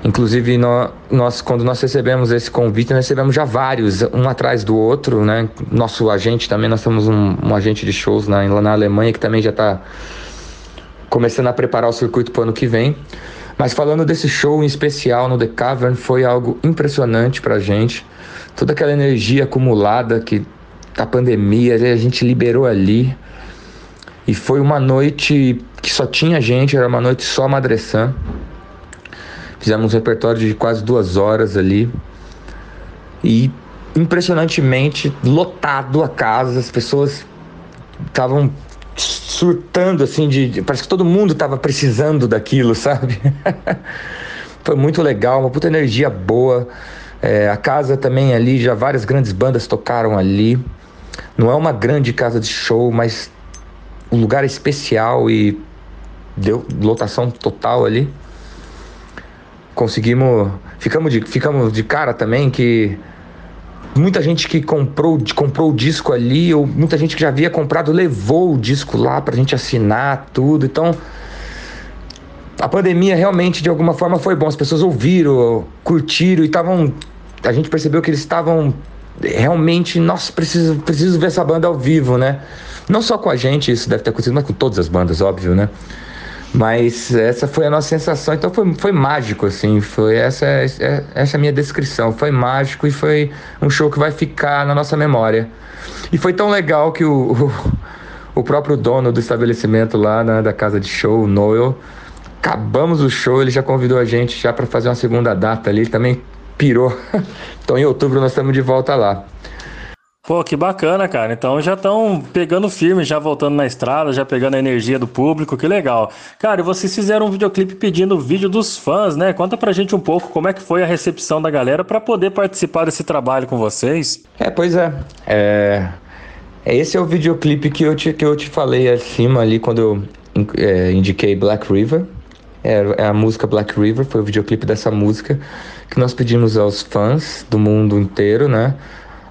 Inclusive, nó- nós, quando nós recebemos esse convite, nós recebemos já vários, um atrás do outro, né? Nosso agente também, nós temos um, um agente de shows lá na Alemanha que também já está começando a preparar o circuito para o ano que vem. Mas falando desse show em especial no The Cavern, foi algo impressionante pra gente. Toda aquela energia acumulada que da pandemia, a gente liberou ali. E foi uma noite que só tinha gente, era uma noite só Madressan. Fizemos um repertório de quase duas horas ali. E impressionantemente lotado a casa, as pessoas estavam surtando assim de, de- parece que todo mundo estava precisando daquilo, sabe? Foi muito legal, uma puta energia boa. É, a casa também ali, já várias grandes bandas tocaram ali. Não é uma grande casa de show, mas o lugar especial e deu lotação total ali. Conseguimos, ficamos de, ficamos de cara também que muita gente que comprou, comprou o disco ali, ou muita gente que já havia comprado levou o disco lá pra gente assinar tudo. Então, a pandemia realmente de alguma forma foi bom. As pessoas ouviram, curtiram e estavam. A gente percebeu que eles estavam realmente, nossa, preciso, preciso ver essa banda ao vivo, né? Não só com a gente, isso deve ter acontecido, mas com todas as bandas, óbvio, né? Mas essa foi a nossa sensação, então foi, foi mágico, assim, foi essa, é- essa é a minha descrição, foi mágico e foi um show que vai ficar na nossa memória. E foi tão legal que o, o, o próprio dono do estabelecimento lá, né, da casa de show, o Noel, acabamos o show, ele já convidou a gente já para fazer uma segunda data ali, ele também pirou. Então em outubro nós estamos de volta lá. Pô, que bacana, cara. Então já estão pegando firme, já voltando na estrada, já pegando a energia do público, que legal. Cara, e vocês fizeram um videoclipe pedindo vídeo dos fãs, né? Conta pra gente um pouco como é que foi a recepção da galera pra poder participar desse trabalho com vocês. É, pois é. É, Esse é o videoclipe que eu te, que eu te falei acima ali quando eu é, indiquei Black River. É, é a música Black River, foi o videoclipe dessa música que nós pedimos aos fãs do mundo inteiro, né?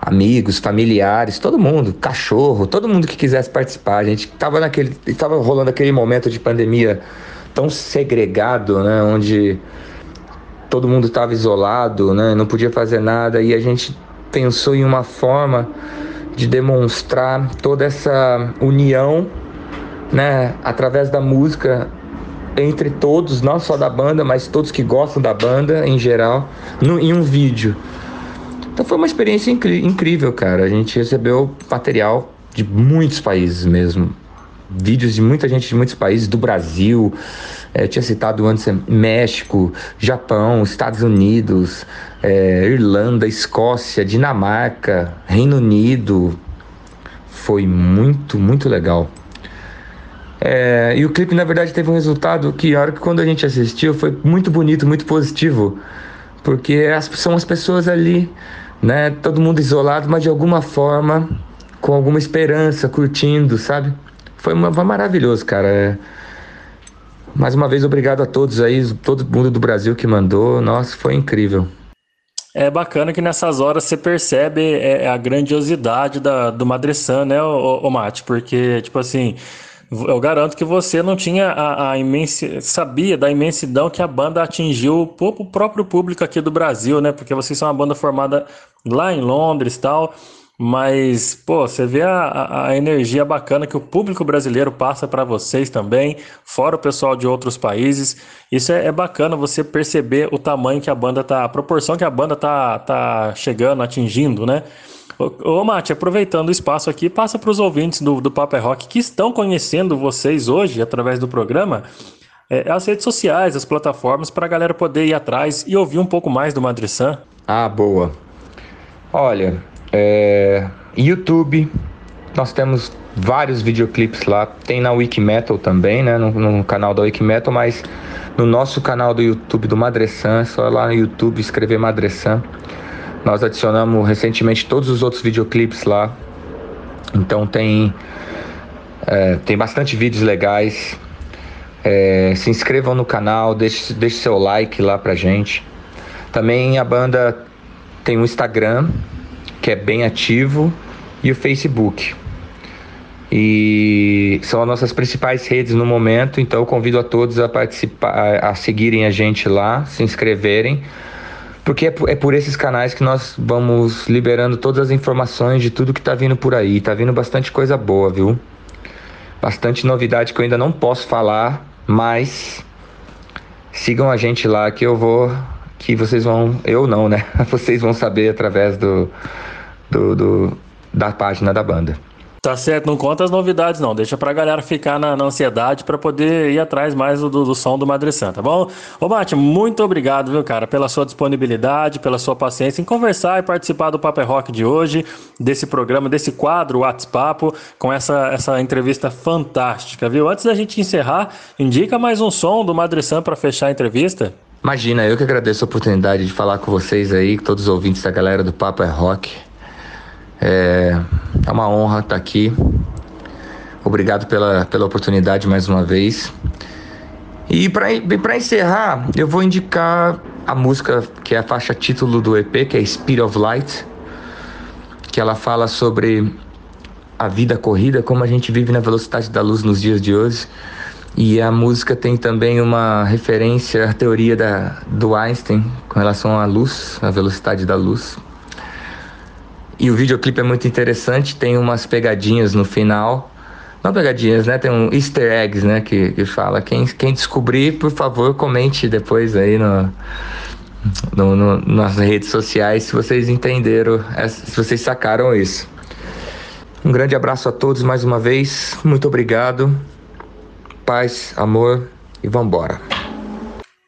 Amigos, familiares, todo mundo, cachorro, todo mundo que quisesse participar. A gente tava naquele. Tava rolando aquele momento de pandemia tão segregado, né? Onde todo mundo estava isolado, né? Não podia fazer nada e a gente pensou em uma forma de demonstrar toda essa união, né? Através da música entre todos, não só da banda, mas todos que gostam da banda em geral, no, em um vídeo. Então foi uma experiência incrível, cara. A gente recebeu material de muitos países mesmo. Vídeos de muita gente de muitos países, do Brasil, eh, tinha citado antes eh, México, Japão, Estados Unidos, eh, Irlanda, Escócia, Dinamarca, Reino Unido. Foi muito, muito legal. É, e o clipe, na verdade, teve um resultado que, a hora que quando a gente assistiu, foi muito bonito, muito positivo. Porque as, são as pessoas ali, né? Todo mundo isolado, mas de alguma forma, com alguma esperança, curtindo, sabe? Foi, uma, foi maravilhoso, cara. É, mais uma vez, obrigado a todos aí, todo mundo do Brasil que mandou. Nossa, foi incrível. É bacana que nessas horas você percebe é, a grandiosidade da, do Madressan, né, ô, ô Mate? Porque, tipo assim, eu garanto que você não tinha a, a sabia da imensidão que a banda atingiu o próprio público aqui do Brasil, né? Porque vocês são uma banda formada lá em Londres tal. Mas, pô, você vê a, a- a energia bacana que o público brasileiro passa para vocês também, fora o pessoal de outros países. Isso é, é bacana você perceber o tamanho que a banda tá, a proporção que a banda tá, tá chegando, atingindo, né? Ô, ô Mate, aproveitando o espaço aqui, passa para os ouvintes do, do Paper Rock que estão conhecendo vocês hoje através do programa, é, as redes sociais, as plataformas, para a galera poder ir atrás e ouvir um pouco mais do Madressan. Ah, boa. Olha, é, YouTube, nós temos vários videoclipes lá. Tem na Wikimetal também, né? No, no canal da Wikimetal, mas no nosso canal do YouTube do Madressan, é só lá no YouTube escrever Madressan. Nós adicionamos recentemente todos os outros videoclipes lá. Então tem, é, tem bastante vídeos legais. É, se inscrevam no canal, deixe, deixe seu like lá pra gente. Também a banda tem o Instagram, que é bem ativo, e o Facebook. E são as nossas principais redes no momento, então eu convido a todos a participar, a seguirem a gente lá, se inscreverem, porque é por, é por esses canais que nós vamos liberando todas as informações de tudo que tá vindo por aí. Tá vindo bastante coisa boa, viu? Bastante novidade que eu ainda não posso falar, mas sigam a gente lá que eu vou que vocês vão eu não né vocês vão saber através do, do, do- da página da banda Tá certo, não conta as novidades não, deixa pra galera ficar na, na ansiedade pra poder ir atrás mais do, do som do Madre Santa, tá bom? Ô Mate, muito obrigado, viu, cara, pela sua disponibilidade, pela sua paciência em conversar e participar do Paper Rock de hoje, desse programa, desse quadro WhatsApp, com essa, essa entrevista fantástica, viu? Antes da gente encerrar, indica mais um som do Madre Santa pra fechar a entrevista. Imagina, eu que agradeço a oportunidade de falar com vocês aí, com todos os ouvintes da galera do Papo é Rock. É, é uma honra estar aqui. Obrigado pela, pela oportunidade mais uma vez. E para encerrar, eu vou indicar a música que é a faixa título do EP, que é Speed of Light, que ela fala sobre a vida corrida, como a gente vive na velocidade da luz nos dias de hoje. E a música tem também uma referência à teoria da, do Einstein com relação à luz, à velocidade da luz. E o videoclipe é muito interessante, tem umas pegadinhas no final. Não pegadinhas, né? Tem um easter eggs, né? Que, que fala. Quem, quem descobrir, por favor, comente depois aí no, no, no- nas redes sociais se vocês entenderam, se vocês sacaram isso. Um grande abraço a todos mais uma vez. Muito obrigado. Paz, amor e vambora.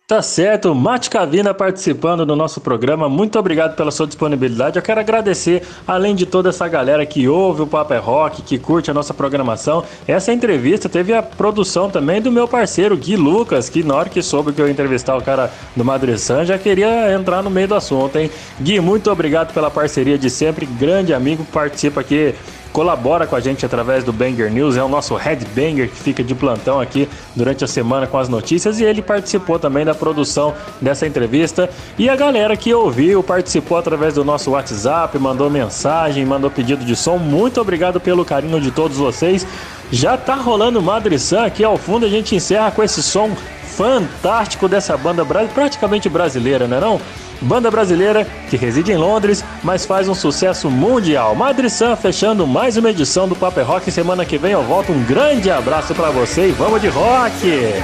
Tá certo, Mate Cavina participando do nosso programa. Muito obrigado pela sua disponibilidade. Eu quero agradecer, além de toda essa galera que ouve o Papo é Rock, que curte a nossa programação. Essa entrevista teve a produção também do meu parceiro Gui Lucas, que na hora que soube que eu ia entrevistar o cara do Madressan, já queria entrar no meio do assunto, hein? Gui, muito obrigado pela parceria de sempre. Grande amigo, participa aqui colabora com a gente através do Banger News, é o nosso headbanger que fica de plantão aqui durante a semana com as notícias e ele participou também da produção dessa entrevista. E a galera que ouviu, participou através do nosso WhatsApp, mandou mensagem, mandou pedido de som. Muito obrigado pelo carinho de todos vocês. Já tá rolando Madre San aqui ao fundo, a gente encerra com esse som fantástico dessa banda praticamente brasileira, né não? Banda brasileira que reside em Londres, mas faz um sucesso mundial. Madre San fechando mais uma edição do Paper Rock. Semana que vem eu volto. Um grande abraço pra você e vamos de rock!